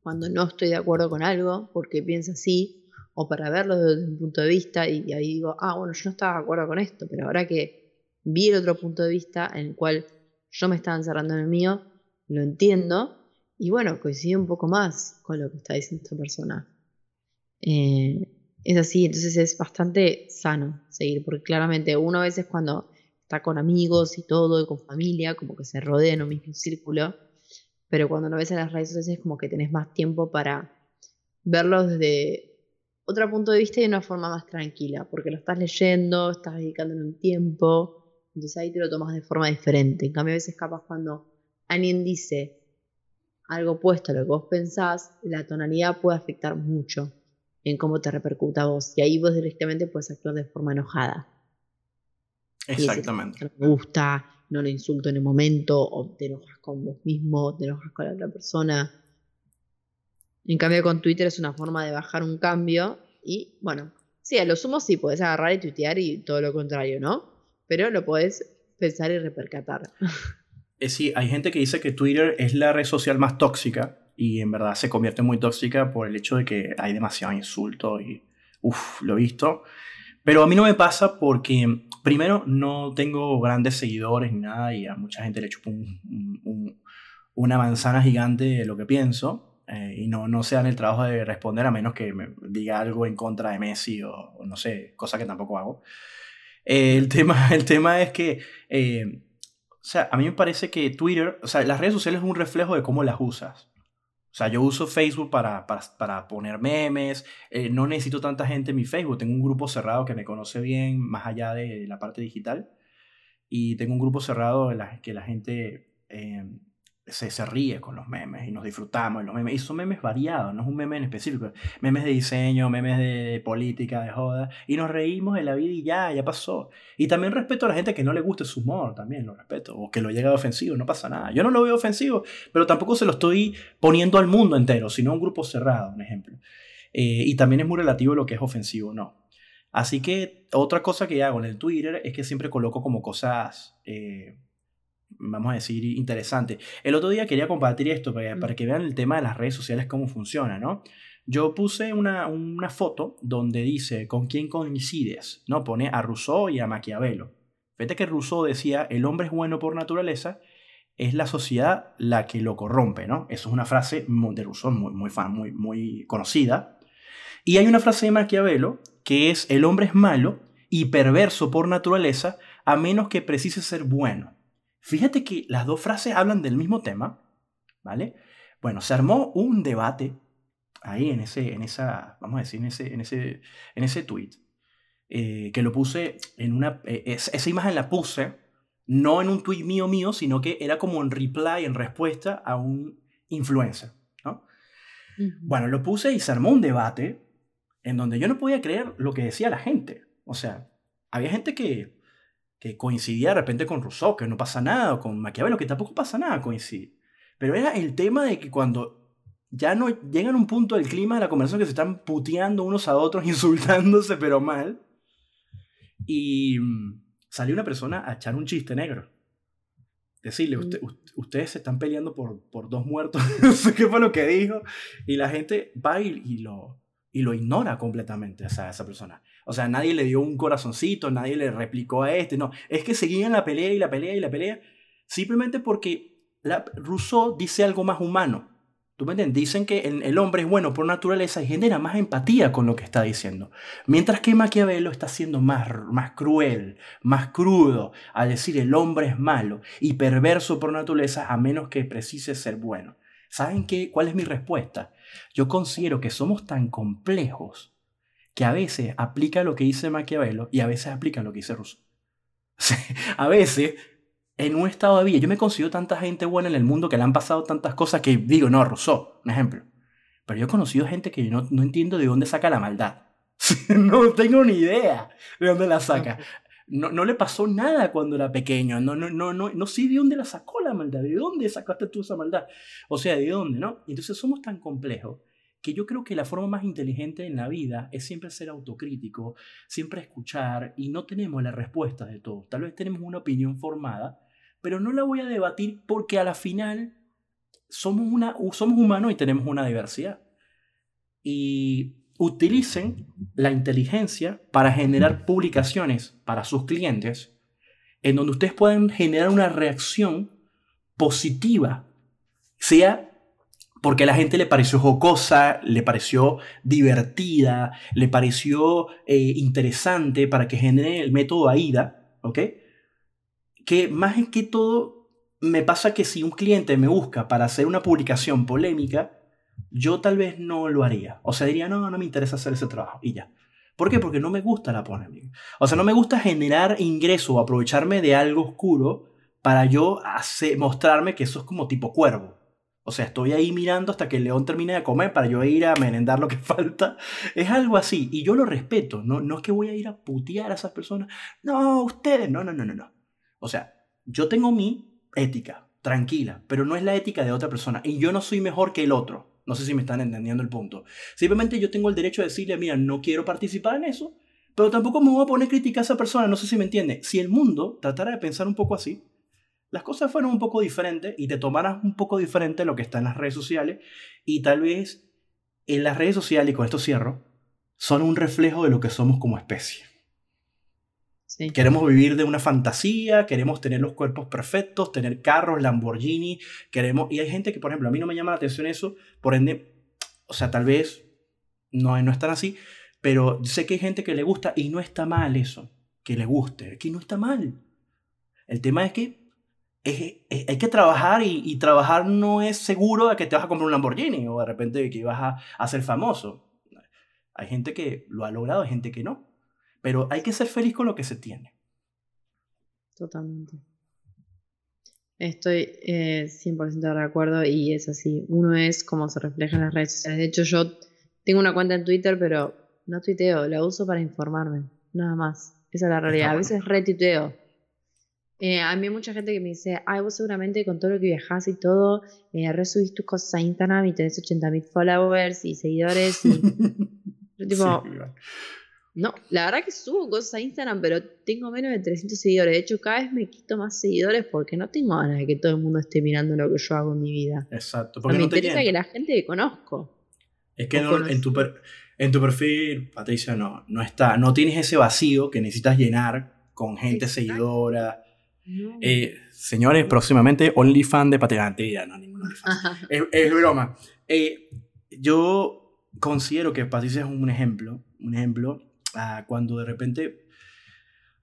Speaker 1: cuando no estoy de acuerdo con algo, porque piensa así, o para verlo desde un punto de vista y ahí digo, ah, bueno, yo no estaba de acuerdo con esto, pero ahora que vi el otro punto de vista en el cual yo me estaba encerrando en el mío, lo entiendo y bueno, coincide un poco más con lo que está diciendo esta persona. Eh, es así, entonces es bastante sano seguir, porque claramente uno a veces cuando está con amigos y todo, y con familia, como que se rodea en un mismo círculo, pero cuando lo ves en las redes sociales es como que tenés más tiempo para verlo desde otro punto de vista y de una forma más tranquila, porque lo estás leyendo, estás dedicándole un tiempo, entonces ahí te lo tomas de forma diferente. En cambio, a veces capaz cuando alguien dice algo opuesto a lo que vos pensás, la tonalidad puede afectar mucho. En cómo te repercuta a vos. Y ahí vos directamente puedes actuar de forma enojada.
Speaker 2: Exactamente.
Speaker 1: no me gusta, no le insulto en el momento, o te enojas con vos mismo, te enojas con la otra persona. En cambio, con Twitter es una forma de bajar un cambio y, bueno, sí, a lo sumo sí puedes agarrar y tuitear y todo lo contrario, ¿no? Pero lo puedes pensar y repercatar.
Speaker 2: Eh, sí, hay gente que dice que Twitter es la red social más tóxica y en verdad se convierte muy tóxica por el hecho de que hay demasiado insulto y, uff, lo he visto. Pero a mí no me pasa porque, primero, no tengo grandes seguidores ni nada y a mucha gente le chupo una manzana gigante de lo que pienso eh, y no, no se dan el trabajo de responder a menos que me diga algo en contra de Messi o, no sé, cosa que tampoco hago. Eh, el, tema, el tema es que, eh, o sea, a mí me parece que Twitter, o sea, las redes sociales es un reflejo de cómo las usas. O sea, yo uso Facebook para, para, para poner memes, no necesito tanta gente en mi Facebook, tengo un grupo cerrado que me conoce bien más allá de la parte digital y tengo un grupo cerrado en la que la gente se, se, ríe con los memes y nos disfrutamos de los memes. Y son memes variados, no es un meme en específico. Memes de diseño, memes de, política, de joda. Y nos reímos de la vida y ya, ya pasó. Y también respeto a la gente que no le guste su humor, también lo respeto. O que lo llega ofensivo, no pasa nada. Yo no lo veo ofensivo, pero tampoco se lo estoy poniendo al mundo entero, sino a un grupo cerrado, un ejemplo. Eh, y también es muy relativo lo que es ofensivo no. Así que otra cosa que hago en el Twitter es que siempre coloco como cosas... Eh, vamos a decir, interesante. El otro día quería compartir esto para, para, que vean el tema de las redes sociales, cómo funciona, ¿no? Yo puse una, una, foto donde dice con quién coincides, ¿no? Pone a Rousseau y a Maquiavelo. Fíjate que Rousseau decía, el hombre es bueno por naturaleza, es la sociedad la que lo corrompe, ¿no? Eso es una frase de Rousseau muy, muy, fan, muy, muy conocida. Y hay una frase de Maquiavelo que es, el hombre es malo y perverso por naturaleza a menos que precise ser bueno. Fíjate que las dos frases hablan del mismo tema, ¿vale? Bueno, se armó un debate ahí en ese, en esa, vamos a decir, en ese, en ese, en ese tweet, eh, que lo puse en una, eh, esa imagen la puse no en un tweet mío mío, sino que era como en reply, en respuesta a un influencer, ¿no? Bueno, lo puse y se armó un debate en donde yo no podía creer lo que decía la gente. O sea, había gente que que coincidía de repente con Rousseau, que no pasa nada, o con Maquiavelo, que tampoco pasa nada coincide. Pero era el tema de que cuando ya no llegan a un punto del clima de la conversación que se están puteando unos a otros, insultándose, pero mal, y mm, salió una persona a echar un chiste negro. Decirle, mm. ustedes se están peleando por, por dos muertos, no sé qué fue lo que dijo, y la gente va y, lo, y lo ignora completamente esa, a esa persona. O sea, nadie le dio un corazoncito, nadie le replicó a este, no. Es que seguían la pelea y la pelea y la pelea, simplemente porque la, Rousseau dice algo más humano. ¿Tú me entiendes? Dicen que el, el, hombre es bueno por naturaleza y genera más empatía con lo que está diciendo. Mientras que Maquiavelo está siendo más, más cruel, más crudo, al decir el hombre es malo y perverso por naturaleza a menos que precise ser bueno. ¿Saben qué? ¿Cuál es mi respuesta? Yo considero que somos tan complejos que a veces aplica lo que dice Maquiavelo y a veces aplica lo que dice Rousseau. a veces, en un estado de vida, yo me considero tanta gente buena en el mundo que le han pasado tantas cosas que digo, no, Rousseau, un ejemplo. Pero yo he conocido gente que no, no entiendo de dónde saca la maldad. no tengo ni idea de dónde la saca. No, no, le pasó nada cuando era pequeño. No, no, no, no, no sé de dónde la sacó la maldad. ¿De dónde sacaste tú esa maldad? O sea, ¿de dónde? ¿no? Entonces somos tan complejos que yo creo que la forma más inteligente en la vida es siempre ser autocrítico, siempre escuchar y no tenemos la respuesta de todo. Tal vez tenemos una opinión formada, pero no la voy a debatir porque a la final somos, una, somos humanos y tenemos una diversidad. Y utilicen la inteligencia para generar publicaciones para sus clientes en donde ustedes puedan generar una reacción positiva, sea porque a la gente le pareció jocosa, le pareció divertida, le pareció eh, interesante para que genere el método AIDA, ¿ok? Que más que todo me pasa que si un cliente me busca para hacer una publicación polémica, yo tal vez no lo haría. O sea, diría, no, no me interesa hacer ese trabajo y ya. ¿Por qué? Porque no me gusta la polémica. O sea, no me gusta generar ingreso o aprovecharme de algo oscuro para yo hacer, mostrarme que eso es como tipo cuervo. O sea, estoy ahí mirando hasta que el león termine de comer para yo ir a merendar lo que falta. Es algo así. Y yo lo respeto. No, no es que voy a ir a putear a esas personas. No, ustedes. No, no, no, no, no. O sea, yo tengo mi ética, tranquila, pero no es la ética de otra persona. Y yo no soy mejor que el otro. No sé si me están entendiendo el punto. Simplemente yo tengo el derecho de decirle, mira, no quiero participar en eso, pero tampoco me voy a poner crítica a esa persona. No sé si me entiende. Si el mundo tratara de pensar un poco así, las cosas fueron un poco diferentes y te tomaras un poco diferente lo que está en las redes sociales y tal vez en las redes sociales, y con esto cierro, son un reflejo de lo que somos como especie. Queremos vivir de una fantasía, queremos tener los cuerpos perfectos, tener carros, Lamborghini, queremos... Y hay gente que, por ejemplo, a mí no me llama la atención eso, por ende, o sea, tal vez no, no es tan así, pero sé que hay gente que le gusta y no está mal eso, que le guste, que no está mal. El tema es que hay que trabajar y, trabajar no es seguro de que te vas a comprar un Lamborghini o de repente que vas a, a ser famoso. Hay gente que lo ha logrado, hay gente que no. Pero hay que ser feliz con lo que se tiene.
Speaker 1: Totalmente. Estoy 100% eh, de acuerdo y es así. Uno es como se refleja en las redes sociales. De hecho, yo tengo una cuenta en Twitter, pero no tuiteo, la uso para informarme. Nada más. Esa es la realidad. A veces retuiteo eh, a mí hay mucha gente que me dice, ay, vos seguramente con todo lo que viajas y todo, eh, resubís tus cosas a Instagram y tenés 80.000 followers y seguidores. Y... tipo, no, la verdad que subo cosas a Instagram, pero tengo menos de 300 seguidores. De hecho, cada vez me quito más seguidores porque no tengo ganas de que todo el mundo esté mirando lo que yo hago en mi vida.
Speaker 2: Exacto.
Speaker 1: Porque me interesa que la gente que conozco.
Speaker 2: Es que en, tu en tu perfil, Patricia, no, no está, no tienes ese vacío que necesitas llenar con gente seguidora eh, señores, próximamente OnlyFans de Patricia. No, ningún es, broma. Eh, yo considero que Patricia es un ejemplo, un ejemplo cuando de repente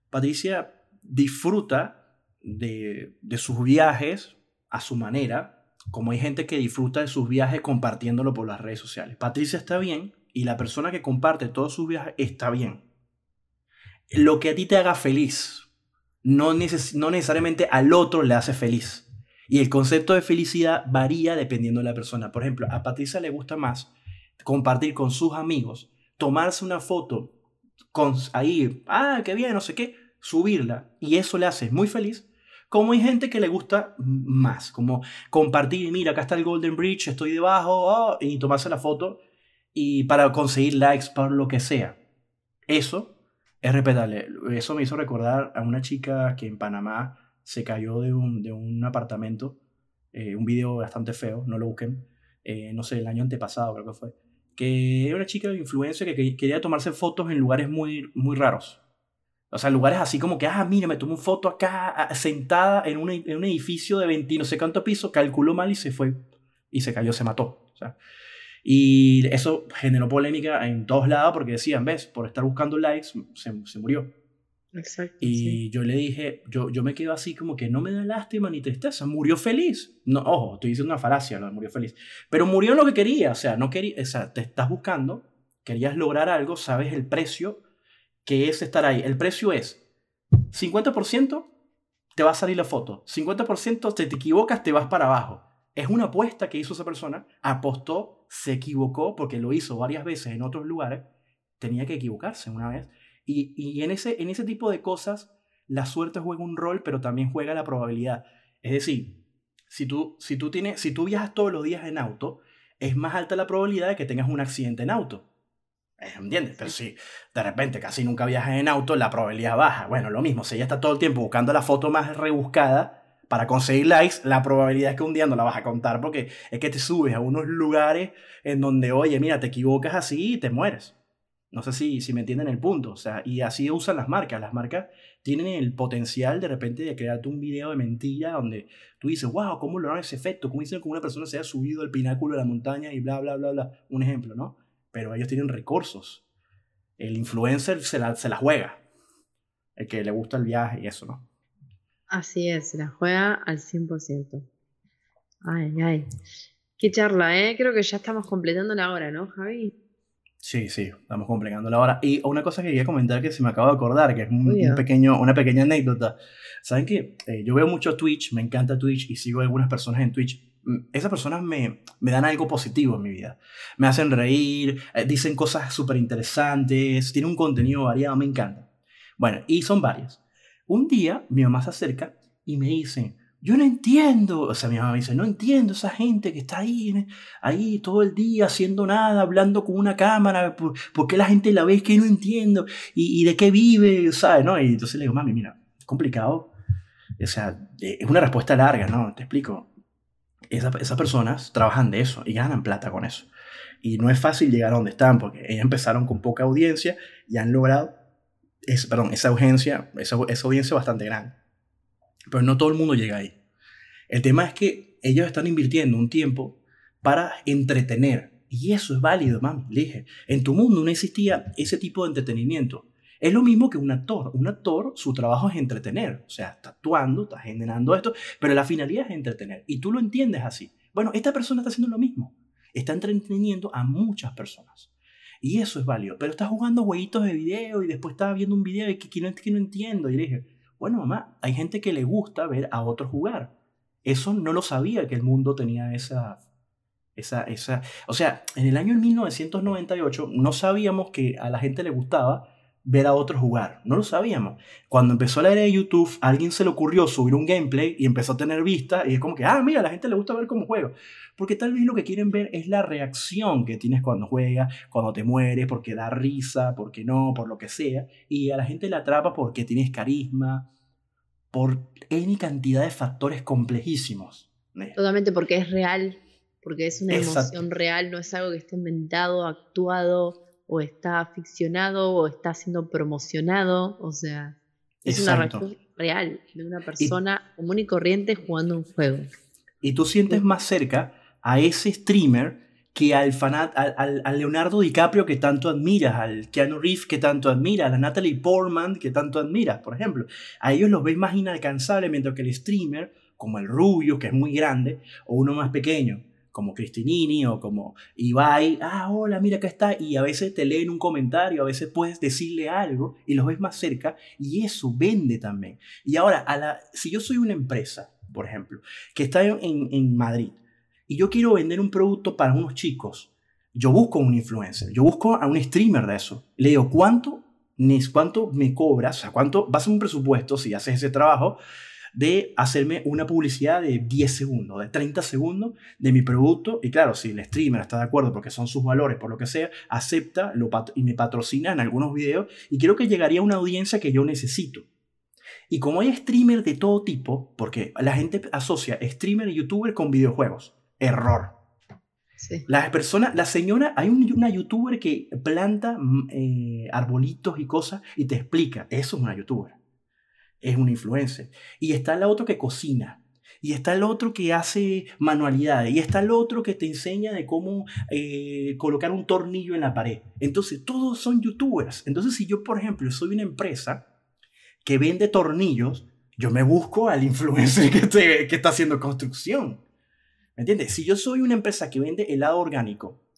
Speaker 2: Patricia disfruta de, de sus viajes a su manera, como hay gente que disfruta de sus viajes compartiéndolo por las redes sociales. Patricia está bien y la persona que comparte todos sus viajes está bien. Lo que a ti te haga feliz, no, necesariamente al otro le hace feliz. Y el concepto de felicidad varía dependiendo de la persona. Por ejemplo, a Patricia le gusta más compartir con sus amigos, tomarse una foto con ahí, ah, qué bien, no sé qué, subirla y eso le hace muy feliz. Como hay gente que le gusta más, como compartir, mira, acá está el Golden Bridge, estoy debajo, oh", y tomarse la foto y para conseguir likes, por lo que sea. Eso es respetable. Eso me hizo recordar a una chica que en Panamá se cayó de un, de un apartamento. Eh, un video bastante feo, no lo busquen. Eh, no sé, el año antepasado creo que fue. Que era una chica de influencia que quería tomarse fotos en lugares muy, muy raros. O sea, lugares así como que, ah, mira, me tomé una foto acá sentada en un, en un edificio de 20 no sé cuánto piso, calculó mal y se fue. Y se cayó, se mató. O sea, y eso generó polémica en todos lados porque decían, ves, por estar buscando likes se, se murió.
Speaker 1: Exacto.
Speaker 2: Y yo le dije, yo, yo me quedo así como que no me da lástima ni tristeza, murió feliz. No, ojo, estoy diciendo una falacia, lo murió feliz. Pero murió lo que quería, o sea, no quería, o sea, te estás buscando, querías lograr algo, sabes el precio que es estar ahí. El precio es 50% te va a salir la foto, 50% te, te equivocas, te vas para abajo. Es una apuesta que hizo esa persona, apostó se equivocó porque lo hizo varias veces en otros lugares, tenía que equivocarse una vez. Y, y en, ese, en ese tipo de cosas, la suerte juega un rol, pero también juega la probabilidad. Es decir, si tú, si tú, tienes, si tú viajas todos los días en auto, es más alta la probabilidad de que tengas un accidente en auto. ¿Entiendes? Pero si de repente casi nunca viajas en auto, la probabilidad baja. Bueno, lo mismo, si ella está todo el tiempo buscando la foto más rebuscada, para conseguir likes, la probabilidad es que un día no la vas a contar porque es que te subes a unos lugares en donde, oye, mira, te equivocas así y te mueres. No sé si, si me entienden el punto. O sea, y así usan las marcas. Las marcas tienen el potencial de repente de crearte un video de mentira donde tú dices, wow, ¿cómo lograron ese efecto? ¿Cómo dicen que una persona se haya subido al pináculo de la montaña y bla, bla, bla, bla? Un ejemplo, ¿no? Pero ellos tienen recursos. El influencer se la, se la juega. El que le gusta el viaje y eso, ¿no?
Speaker 1: Así es, la juega al 100%. Ay, ay. Qué charla, ¿eh? Creo que ya estamos completando la hora, ¿no, Javi?
Speaker 2: Sí, sí, estamos completando la hora. Y una cosa que quería comentar que se me acaba de acordar, que es un, pequeño, una pequeña anécdota. Saben que eh, yo veo mucho Twitch, me encanta Twitch y sigo a algunas personas en Twitch mm, esas personas me, me dan algo positivo en mi vida. Me hacen reír, eh, dicen cosas súper interesantes, tienen un contenido variado, me encanta. Bueno, y son varias. Un día mi mamá se acerca y me dice, yo no entiendo, o sea, mi mamá me dice, no entiendo esa gente que está ahí, ahí todo el día haciendo nada, hablando con una cámara, ¿por, qué la gente la ve? Que no entiendo, ¿Y, de qué vive? ¿Sabes? ¿no? Y entonces le digo, mami, mira, es complicado, o sea, es una respuesta larga, ¿no? Te explico. esas personas trabajan de eso y ganan plata con eso. Y no es fácil llegar a donde están, porque ellas empezaron con poca audiencia y han logrado, es, perdón, esa, audiencia, esa, esa audiencia bastante grande. Pero no todo el mundo llega ahí. El tema es que ellos están invirtiendo un tiempo para entretener. Y eso es válido, mami. Le dije, en tu mundo no existía ese tipo de entretenimiento. Es lo mismo que un actor. Un actor, su trabajo es entretener. O sea, está actuando, está generando esto, pero la finalidad es entretener. Y tú lo entiendes así. Bueno, esta persona está haciendo lo mismo. Está entreteniendo a muchas personas. Y eso es válido. Pero está jugando jueguitos de video y después está viendo un video y que, que, no, que no entiendo. Y le dije, bueno, mamá, hay gente que le gusta ver a otros jugar. Eso no lo sabía que el mundo tenía esa, esa, esa... O sea, en el año 1998 no sabíamos que a la gente le gustaba ver a otros jugar. No lo sabíamos. Cuando empezó la era de YouTube, a alguien se le ocurrió subir un gameplay y empezó a tener vista y es como que, ah, mira, a la gente le gusta ver cómo juego. Porque tal vez lo que quieren ver es la reacción que tienes cuando juegas, cuando te mueres, porque da risa, porque no, por lo que sea. Y a la gente le atrapa porque tienes carisma, por N cantidad de factores complejísimos.
Speaker 1: Totalmente, porque es real, porque es una emoción real, no es algo que esté inventado, actuado, o está ficcionado, o está siendo promocionado, o sea, es una reacción real de una persona común y corriente jugando un juego.
Speaker 2: Y tú sientes más cerca a ese streamer que al, fanat, al, al, Leonardo DiCaprio que tanto admiras, al Keanu Reeves que tanto admiras, a la Natalie Portman que tanto admiras, por ejemplo. A ellos los ves más inalcanzables, mientras que el streamer, como el Rubio, que es muy grande, o uno más pequeño, como Cristinini o como Ibai, ah, hola, mira acá está, y a veces te leen un comentario, a veces puedes decirle algo y los ves más cerca, y eso vende también. Y ahora, a la, si yo soy una empresa, por ejemplo, que está en, en Madrid, y yo quiero vender un producto para unos chicos, yo busco un influencer, yo busco a un streamer de eso. Le digo, ¿cuánto, cuánto me cobras? O sea, ¿cuánto vas a un presupuesto si haces ese trabajo? De hacerme una publicidad de 10 segundos, de 30 segundos de mi producto. Y claro, si el streamer está de acuerdo porque son sus valores, por lo que sea, acepta lo y me patrocina en algunos videos. Y creo que llegaría a una audiencia que yo necesito. Y como hay streamers de todo tipo, porque la gente asocia streamer y youtuber con videojuegos error. Las personas, la señora, hay una youtuber que planta mm, eh, arbolitos y cosas y te explica, eso es una youtuber, es una influencer. Y está el otro que cocina, y está el otro que hace manualidades, y está el otro que te enseña de cómo eh, colocar un tornillo en la pared. Entonces, todos son youtubers. Entonces, si yo, por ejemplo, soy una empresa que vende tornillos, yo me busco al influencer que, que está haciendo construcción. ¿Me entiendes? Si yo soy una empresa que vende helado orgánico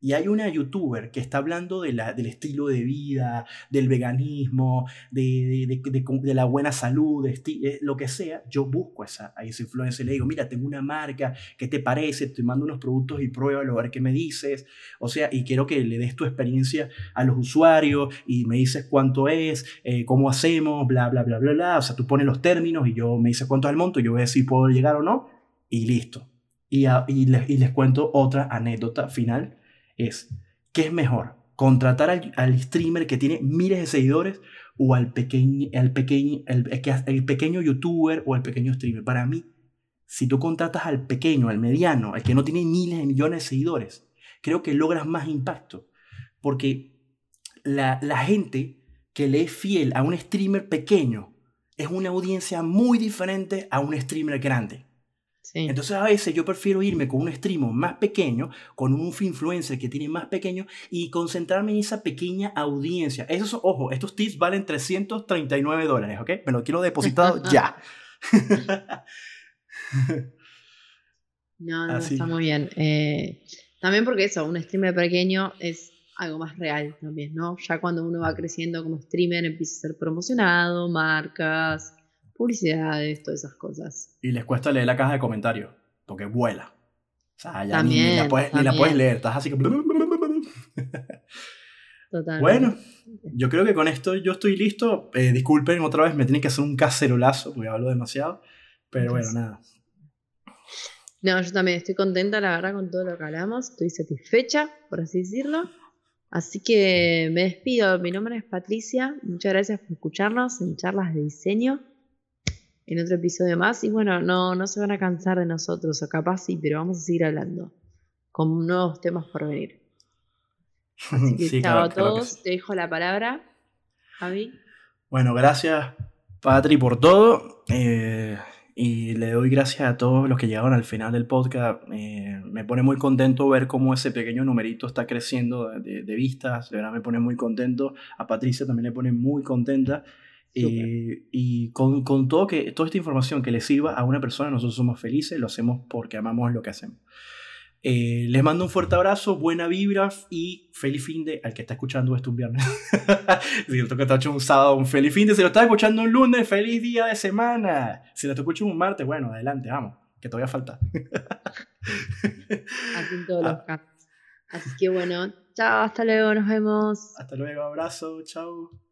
Speaker 2: y hay una youtuber que está hablando de la, del estilo de vida, del veganismo, de, de, la buena salud, de lo que sea, yo busco a esa, a esa influencer y le digo, mira, tengo una marca, ¿qué te parece? Te mando unos productos y pruébalo, a ver qué me dices. O sea, y quiero que le des tu experiencia a los usuarios y me dices cuánto es, eh, cómo hacemos, bla, bla, bla, bla, bla. O sea, tú pones los términos y yo me dices cuánto es el monto, yo voy a decir puedo llegar o no y listo. Y, y, les, y, les, cuento otra anécdota final. Es, ¿qué es mejor? ¿Contratar al, al streamer que tiene miles de seguidores o al, pequeño, al el, el, pequeño youtuber o al pequeño streamer? Para mí, si tú contratas al pequeño, al mediano, al que no tiene miles de millones de seguidores, creo que logras más impacto. Porque la, la gente que le es fiel a un streamer pequeño es una audiencia muy diferente a un streamer grande. Entonces a veces yo prefiero irme con un streamer más pequeño, con un influencer que tiene más pequeño y concentrarme en esa pequeña audiencia. Esos, ojo, estos tips valen 339 dólares, ¿ok? Me lo quiero depositado ya.
Speaker 1: no, no, está muy bien. Eh, también porque eso, un streamer pequeño es algo más real también, ¿no? Ya cuando uno va creciendo como streamer empieza a ser promocionado, marcas, publicidades, todas esas cosas.
Speaker 2: Y les cuesta leer la caja de comentarios. porque vuela. O sea, ya ni, la puedes, ni, la puedes, leer, estás así que... Totalmente. Bueno, yo creo que con esto yo estoy listo. Eh, disculpen, otra vez me tienen que hacer un cacerolazo porque hablo demasiado. Pero bueno, nada.
Speaker 1: No, yo también estoy contenta, la verdad, con todo lo que hablamos. Estoy satisfecha, por así decirlo. Así que me despido. Mi nombre es Patricia. Muchas gracias por escucharnos en charlas de diseño. En otro episodio más. Y bueno, no, no se van a cansar de nosotros, o capaz sí, pero vamos a seguir hablando con nuevos temas por venir. Así que chao a todos. Te dejo la palabra, Javi.
Speaker 2: Bueno, gracias, Patri, por todo. Eh, y le doy gracias a todos los que llegaron al final del podcast. Eh, me pone muy contento ver cómo ese pequeño numerito está creciendo de, vistas. De verdad me pone muy contento. A Patricia también le pone muy contenta. Eh, y con, con, todo que, toda esta información que le sirva a una persona, nosotros somos felices, lo hacemos porque amamos lo que hacemos. Eh, les mando un fuerte abrazo, buena vibra y feliz fin de al que está escuchando esto un viernes. si lo está hecho un sábado, un feliz fin de. Si lo está escuchando un lunes, feliz día de semana. Si lo está escuchando un martes, bueno, adelante, vamos, que todavía falta.
Speaker 1: Así todos los ah. Así que bueno, chao, hasta luego, nos vemos.
Speaker 2: Hasta luego, abrazo, chao.